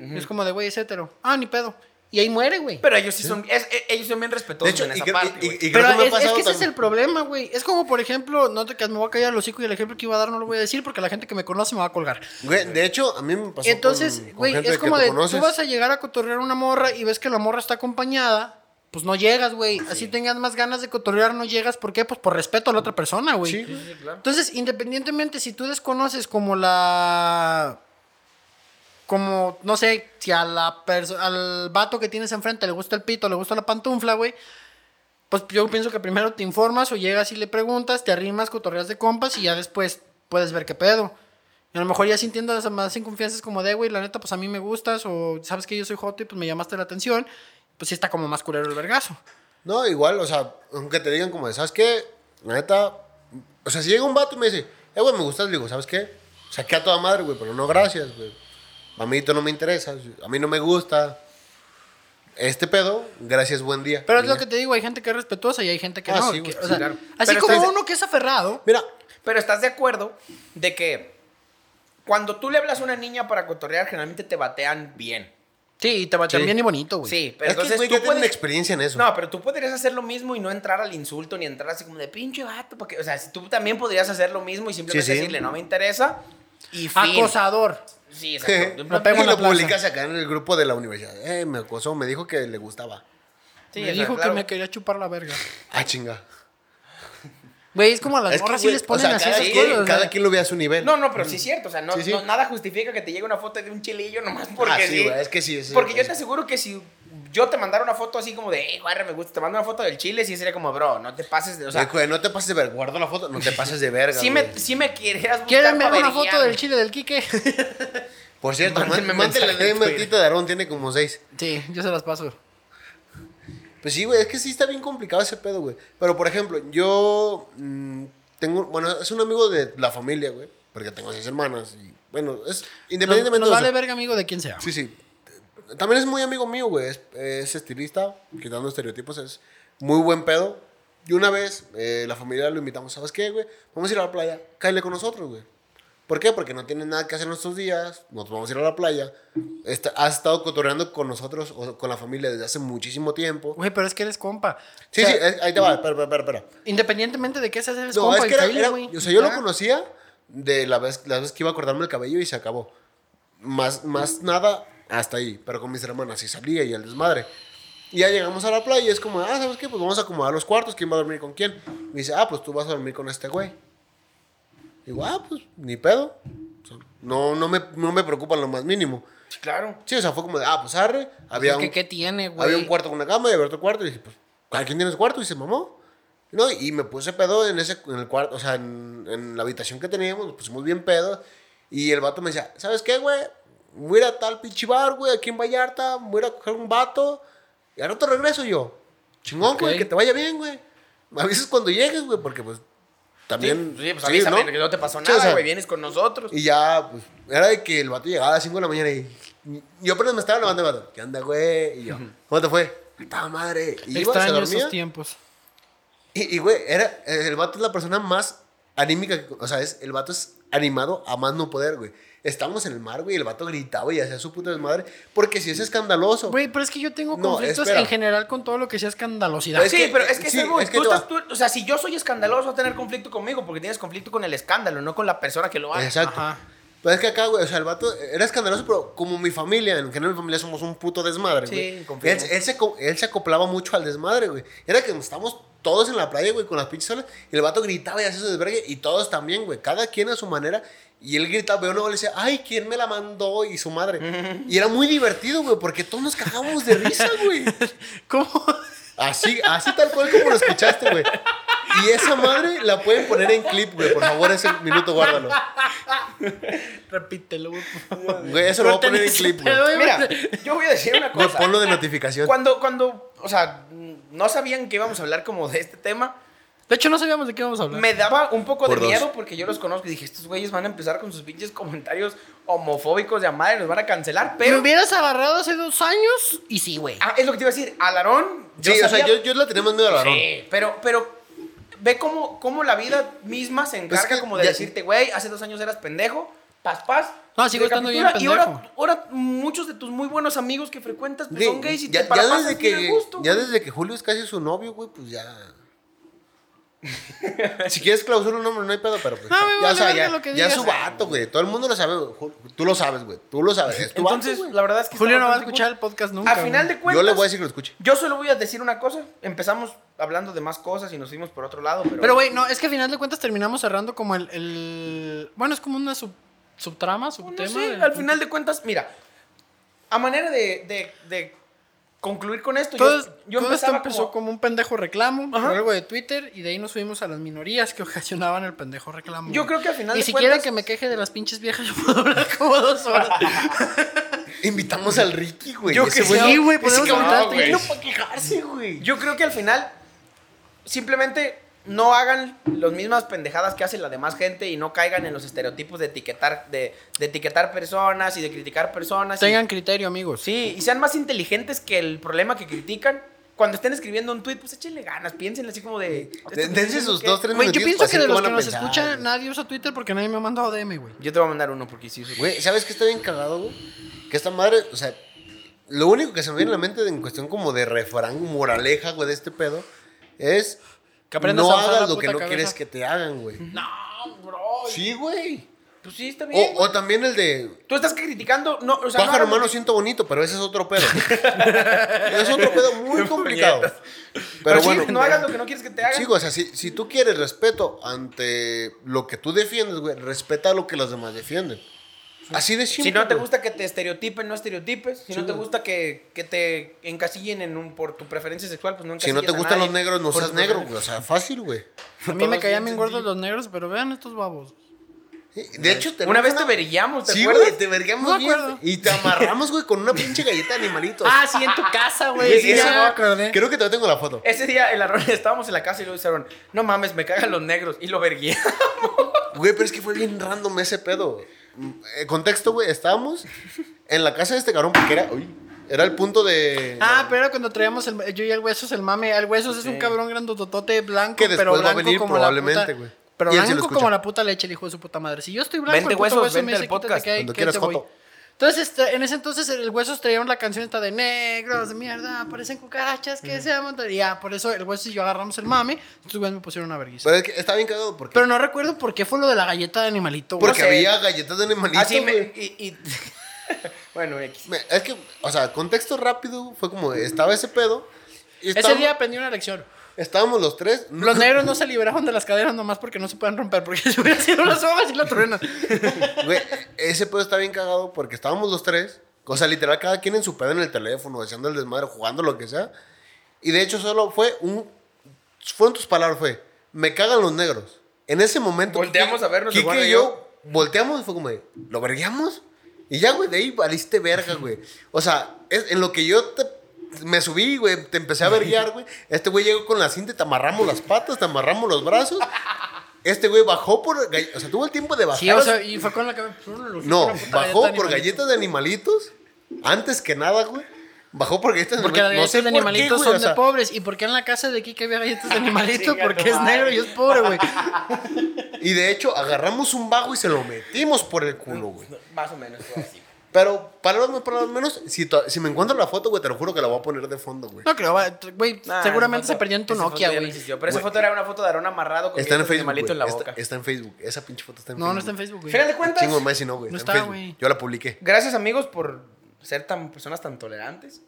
Y es como de, güey, es hetero. Ah, ni pedo. Y ahí muere, güey. Pero ellos sí son, es- e- ellos son bien De respetuosos hecho, en y, esa que- parte, y- Pero es, es que ese es el problema, güey. Es como, por ejemplo, no te que me voy a callar los hocico y el ejemplo que iba a dar no lo voy a decir porque la gente que me conoce me va a colgar. Güey, de hecho, a mí me pasó Entonces, con- con güey, gente es como de, conoces. tú vas a llegar a cotorrear una morra y ves que la morra está acompañada, pues no llegas, güey. Así tengas más ganas de cotorrear, no llegas. ¿Por qué? Pues por respeto a la otra persona, güey. Sí. Entonces, independientemente si tú desconoces como la... Como, no sé, si a la al vato que tienes enfrente le gusta el pito, le gusta la pantufla, güey. Pues yo pienso que primero te informas o llegas y le preguntas, te arrimas, cotorreas de compas y ya después puedes ver qué pedo. Y a lo mejor ya sintiendo esa más sin confianza es como de, güey, la neta, pues a mí me gustas o sabes que yo soy joto y pues me llamaste la atención. Pues sí está como más culero el vergazo. No, igual, o sea, aunque te digan como de, ¿sabes qué? La neta, o sea, si llega un vato y me dice, eh, güey, me gustas, le digo, ¿sabes qué? Saqué a toda madre, güey, pero no gracias, güey. A mí tú no me interesa, a mí no me gusta. Este pedo, gracias, buen día. Pero es lo que te digo, hay gente que es respetuosa y hay gente que Ah, no. sí, que- güey, o sí, sea, claro. Así Pero como estás- uno que es aferrado. Mira, Pero estás de acuerdo de que cuando tú le hablas a una niña para cotorrear, generalmente te batean bien. Sí, y te va Sí. bien y bonito, güey. Sí, pero es que, entonces güey, tú ya tienen puedes- experiencia en eso. No, pero tú podrías hacer lo mismo y no entrar al insulto ni entrar así como de pinche vato. Porque, o sea, si tú también podrías hacer lo mismo y simplemente Sí, sí. decirle no me interesa y fin. Acosador. Sí, [LAUGHS] exacto. Y lo publicas acá en el grupo de la universidad. Eh, me acosó, me dijo que le gustaba. Sí, me dijo claro. que me quería chupar la verga. Ah, chinga. Güey, es como a las Es que, morras sí güey, les o ponen sea, así cada, esas quien, cosas. o sea. cada quien lo ve a su nivel. No, no, pero sí es cierto. O sea, no, Sí, sí. no- nada justifica que te llegue una foto de un chilillo nomás porque Ah, sí, sí. güey, es que sí, sí, Porque yo te aseguro que si yo te mandara una foto así como de, hey, guarra, me gusta, te mando una foto del chile, sí sería como, bro, no te pases de. O sea, güey, no te pases de verga. Guarda la foto, no te pases de verga. [LAUGHS] sí me, sí me quieras buscar ¿Quieren ver una foto del chile del Quique? [LAUGHS] Por cierto, mándale la mensaje en DM al Twitter. Tito de Aarón, tiene como seis. Sí, yo se las paso. Pues sí, güey, es que sí está bien complicado ese pedo, güey. Pero, por ejemplo, yo mm, tengo, bueno, es un amigo de la familia, güey, porque tengo seis hermanas y, bueno, es independientemente nos de vale eso. verga, amigo, de quien sea. Sí, sí. También es muy amigo mío, güey, es, es estilista, quitando estereotipos, es muy buen pedo. Y una vez, eh, la familia lo invitamos, ¿sabes qué, güey? Vamos a ir a la playa, cállale con nosotros, güey. ¿Por qué? Porque no tienen nada que hacer en estos días, nos vamos a ir a la playa. Está- has estado cotorreando con nosotros o con la familia desde hace muchísimo tiempo. Güey, pero es que eres compa. Sí, O sea, sí, es- ahí te va, espera, espera, espera. Independientemente de qué seas, eres No, compa. es que era, cáele, era- güey. o sea, yo lo conocía de la vez, la vez que iba a cortarme el cabello y se acabó. Más, más nada hasta ahí, pero con mis hermanas sí salía y el desmadre. Y ya llegamos a la playa y es como, ah, ¿sabes qué? Pues vamos a acomodar los cuartos, ¿quién va a dormir con quién? Me dice, ah, pues tú vas a dormir con este güey. Digo, ah, pues ni pedo. No, no, me, no me preocupa lo más mínimo. Sí, claro. Sí, o sea, fue como de, ah, pues arre. Había Es un, que, ¿qué tiene, güey? había un cuarto con una cama y había otro cuarto. Y dije, pues, ¿cada quien tiene su cuarto? Y se mamó. ¿No? Y me puse pedo en, ese, en el cuarto, o sea, en, en la habitación que teníamos, nos pusimos bien pedo. Y el vato me decía, ¿sabes qué, güey? Voy a ir a tal pinche bar, güey, aquí en Vallarta, voy a ir a coger un vato. Y al rato regreso yo. Chingón, güey, que te vaya bien, güey. Me avisas cuando llegues, güey, porque pues también. Sí, pues sí, avísame ¿no? que no te pasó nada, o sea, güey. Vienes con nosotros. y ya, pues, era de que el vato llegaba a las 5 de la mañana y yo apenas me estaba levantando el vato. ¿Qué onda, güey? Y yo, ¿cómo te fue? Estaba madre. Y iba, se Extraño dormía. esos tiempos. Y, y, güey, era, el vato es la persona más anímica, que- o sea, es, el vato es animado a más no poder, güey. Estábamos en el mar, güey, y el vato gritaba y hacía su puta desmadre, porque si es escandaloso. Güey, pero es que yo tengo No, conflictos espera. en general con todo lo que sea escandalosidad. Es sí, que- pero es que sí, es que tú estás- tú- o sea, si yo soy escandaloso, vas a tener conflicto conmigo porque tienes conflicto con el escándalo, no con la persona que lo hace. Exacto. Ajá. Pero es que acá, güey, o sea, el vato era escandaloso, pero como mi familia, en general mi familia somos un puto desmadre, Sí, güey. él, él se, él se acoplaba mucho al desmadre, güey. Era que estábamos todos en la playa, güey, con las pinches olas, y el vato gritaba y hacía su desvergue, y todos también, güey, cada quien a su manera. Y él gritaba, una bola y decía, ay, ¿quién me la mandó? Y su madre. [LAUGHS] Y era muy divertido, güey, porque todos nos cagábamos de risa, güey. [LAUGHS] ¿Cómo? Así, así tal cual como lo escuchaste, güey. Y esa madre la pueden poner en clip, güey. Por favor, ese minuto guárdalo. Repítelo, güey. por favor. Güey, eso lo voy a poner en clip, güey. Mira, yo voy a decir una [LAUGHS] Güey, cosa. ponlo de notificación. Cuando, cuando, o sea, no sabían que íbamos a hablar como de este tema, De hecho, no sabíamos de qué íbamos a hablar. me daba un poco Por de dos. miedo porque yo los conozco y dije, estos güeyes van a empezar con sus pinches comentarios homofóbicos de a madre, nos van a cancelar, Me pero... hubieras agarrado hace dos años y sí, güey. Ah, es lo que te iba a decir, Alarón... Sí, o sea, yo, yo le tenía más miedo al varón. Sí, pero, pero ve cómo, cómo la vida misma se encarga Pues que como de decirte, güey, hace dos años eras pendejo, paz, paz. No, sigo estando bien recapitula, Y ahora, pendejo. ahora muchos de tus muy buenos amigos que frecuentas pues, Sí, son gays y ya, te ya desde a que, gusto. ya desde que Julio es casi su novio, güey, pues ya. [LAUGHS] si quieres clausura un nombre, no hay pedo, pero pues. No, ya, vale o sea, verga ya, lo que ya es su vato, güey. Todo el mundo lo sabe, güey. Tú lo sabes, güey. Tú lo sabes. Es tu Entonces, vato, la verdad es que... Julio no va a escuchar cool. el podcast nunca. A final güey. de cuentas... Yo le voy a decir que lo escuche. Yo solo voy a decir una cosa. Empezamos hablando de más cosas y nos fuimos por otro lado, pero... Pero, güey, no, es que a final de cuentas terminamos cerrando como el. el- Bueno, es como una sub- subtrama, No subtema. sé, del- al final de cuentas, mira, a manera de, de, de concluir con esto, Todo, yo, yo todo esto empezó como- como... un pendejo reclamo Ajá. por algo de Twitter y de ahí nos fuimos a las minorías que [LAUGHS] ocasionaban el pendejo reclamo. Yo creo que al final Y de si cuentas- quieren que me queje de las pinches viejas, [LAUGHS] yo puedo hablar como dos horas. [LAUGHS] Invitamos al Ricky, güey. Yo que sí, güey- podemos invitar lleno para quejarse, güey. Yo creo que al final simplemente no hagan las mismas pendejadas que hace la demás gente y no caigan en los estereotipos de etiquetar, de, de etiquetar personas y de criticar personas. y- Tengan criterio, amigos. sí, y sean más inteligentes que el problema que critican. Cuando estén escribiendo un tweet, pues échenle ganas, piénsenle así como de... ¿esto qué Dense sus dos, tres Güey, yo pienso que de los que nos pensar, escuchan, nadie usa Twitter porque nadie me ha mandado DM, güey. Yo te voy a mandar uno porque sí. uso- Güey, ¿sabes qué está bien cagado, güey? Que esta madre, o sea, lo único que se me viene a la mente en cuestión como de refrán, moraleja, güey, de este pedo, es Que aprendas no a usar la hagas lo que no cabeza. quieres que te hagan, güey. No, bro. Sí, güey. Pues sí, está bien. O, o también el de Tú estás criticando, no, o sea, pájaro no, hermano siento bonito, pero ese es otro pedo. [LAUGHS] es otro pedo muy complicado. Pero, Pero sí, bueno, no hagas lo que no quieres que te hagan. Sí, güey, o sea, si, si tú quieres respeto ante lo que tú defiendes, güey, respeta lo que los demás defienden. Así de simple. si no te gusta que te estereotipen, no estereotipes. Si Sí, no te gusta que, que te encasillen en un, por tu preferencia sexual, pues no Si encasilles no te gustan nadie los negros, no seas negro, güey. O sea, fácil, güey. A mí me caían bien gordos los negros, pero vean estos babos. De hecho, tenemos Una vez te verguiamos, ¿te Sí, acuerdas? güey, te No bien. acuerdo. Y te amarramos, güey, con una pinche galleta de animalitos. Ah, sí, en tu casa, [LAUGHS] güey. Sí, me acordé. Creo que todavía tengo la foto. Ese día el Aaron, [LAUGHS] estábamos en la casa y luego dijeron, no mames, me cagan los negros. Y lo vergué. Güey, pero es que fue bien random ese pedo. Eh, contexto, güey, estábamos en la casa de este cabrón porque era, uy, era el punto de... Ah, pero era cuando traíamos el, yo y el Huesos, el mame. El Huesos es un cabrón grandototote blanco, Que después pero va a blanco venir como la probablemente, güey. Pero sí blanco como la puta leche, el hijo de su puta madre. Si yo estoy blanco, Vente, el puto Huesos, Huesos me dice, podcast, que hay- cuando que quieras, te voy. Joto. Entonces, este, en ese entonces, el Huesos traían la canción esta de negros, de mierda, parecen cucarachas que se aman. Y ya, por eso el Huesos y yo agarramos el mame. Estos güeyes me pusieron una vergüenza. Pero es que está bien cagado porque... Pero no recuerdo por qué fue lo de la galleta de animalito, güey. porque no sé. había galletas de animalitos, Así me... Y, y- [LAUGHS] bueno, X. Es que, o sea, contexto rápido, fue como, estaba ese pedo. y Ese día aprendí una lección. Estábamos los tres. Los negros no se liberaron de las caderas nomás porque no se pueden romper, porque [LAUGHS] si hubieran sido las hojas y la truenan. [LAUGHS] Güey, ese pedo está bien cagado porque estábamos los tres. O sea, literal, cada quien en su pedo en el teléfono, haciendo el desmadre, jugando lo que sea. Y de hecho, solo fue un. Fueron tus palabras, fue. Me cagan los negros. En ese momento. Volteamos Kike- a vernos, Kike y yo volteamos y fue como, de, ¿lo vergueamos? Y ya, güey, de ahí valiste verga, güey. O sea, es, en lo que yo te, me subí, güey, te empecé a verguiar, güey. Este güey llegó con la cinta y te amarramos las patas, te amarramos los brazos. Este güey bajó por. gall- O sea, tuvo el tiempo de bajar. Sí, o sea, y fue con la que No, bajó por animalito. galletas de animalitos. Antes que nada, güey. Bajó por galletas de Porque las animalitos. galletas de animalitos güey, son o sea, de pobres. ¿Y por qué en la casa de Kike había galletas de [LAUGHS] animalitos? Porque es madre. negro y es pobre, güey. [LAUGHS] Y de hecho, agarramos un vago y se lo metimos por el culo, güey. Más o menos fue así. Pero, para lo, para lo menos, si, me encuentro la foto, güey, te lo juro que la voy a poner de fondo, güey. No creo, güey. Nah, seguramente se perdió en tu Nokia, no güey. Pero esa foto era una foto de Aarón amarrado con Está en Facebook, güey. en la Está, boca. está en Facebook. Esa pinche foto está en No, Facebook. no está en Facebook, güey. Final de cuentas, Chingo más si no, güey. No está güey. Yo la publiqué. gracias amigos por ser tan personas tan tolerantes.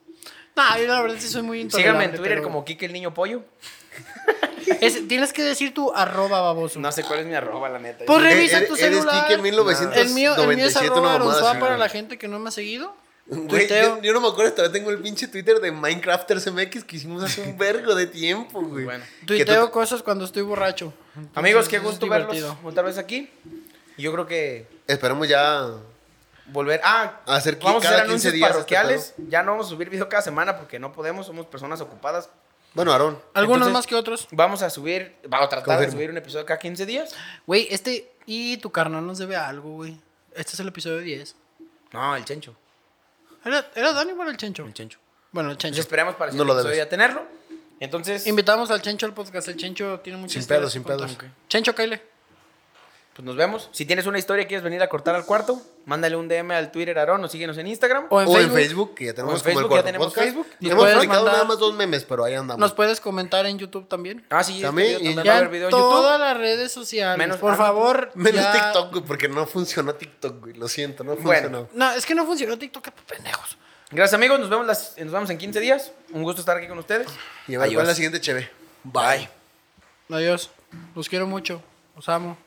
Nah, yo la verdad sí soy muy intolerante. Síganme en Twitter pero- como Kike el Niño Pollo. [LAUGHS] [LAUGHS] Es- tienes que decir tu arroba baboso. No sé cuál es mi arroba, la neta. Pues revisa eres- tu eres celular. Kike 1997, el mío, el mío es arroba Aronsoa para la gente que no me ha seguido. Güey, yo, yo no me acuerdo, todavía tengo el pinche Twitter de Minecrafters MX que hicimos hace un [LAUGHS] vergo de tiempo, güey. Bueno. Tuiteo tú- cosas cuando estoy borracho. Entonces, Amigos, qué gusto verlos otra vez aquí. Y yo creo que Esperemos ya volver. Ah, Hacer que vamos a cada hacer 15 anuncios días este parroquiales. ya no vamos a subir video cada semana porque no podemos, somos personas ocupadas. Bueno, Aarón. Algunos Entonces- más que otros. Vamos a subir, vamos a tratar de subir un episodio cada 15 días. Güey, este. Y tu carnal nos debe algo, güey. Este es el episodio 10. No, el chencho. ¿Era, ¿era Dani o era el Chencho? El chencho. Bueno, el Entonces Chencho. esperamos para el No lo episodio ya tenerlo. Entonces, Invitamos al Chencho al podcast. El Chencho tiene muchas Sin pedos, sin pedos. Chencho, Kyle. Pues nos vemos. Si tienes una historia y quieres venir a cortar al cuarto, mándale un DM al Twitter Aarón o síguenos en Instagram. O en o Facebook. en Facebook, que ya tenemos O en como el Facebook, ya tenemos podcast. Facebook. Nos Hemos publicado mandar- nada más dos memes, pero ahí andamos. Nos puedes comentar en YouTube también. Ah, sí, También, este y- video también va Ya a haber en video en YouTube. todas las redes sociales. Menos- por ah, favor. Menos ya- TikTok, güey, porque no funcionó TikTok, güey. Lo siento, no Bueno. funcionó. No, es que no funcionó TikTok, qué pendejos. Gracias amigos, nos vemos, las- nos vemos en 15 días. Un gusto estar aquí con ustedes. Y a ver, ¿cuál es la siguiente, cheve? Bye. Adiós. Los quiero mucho. Los amo.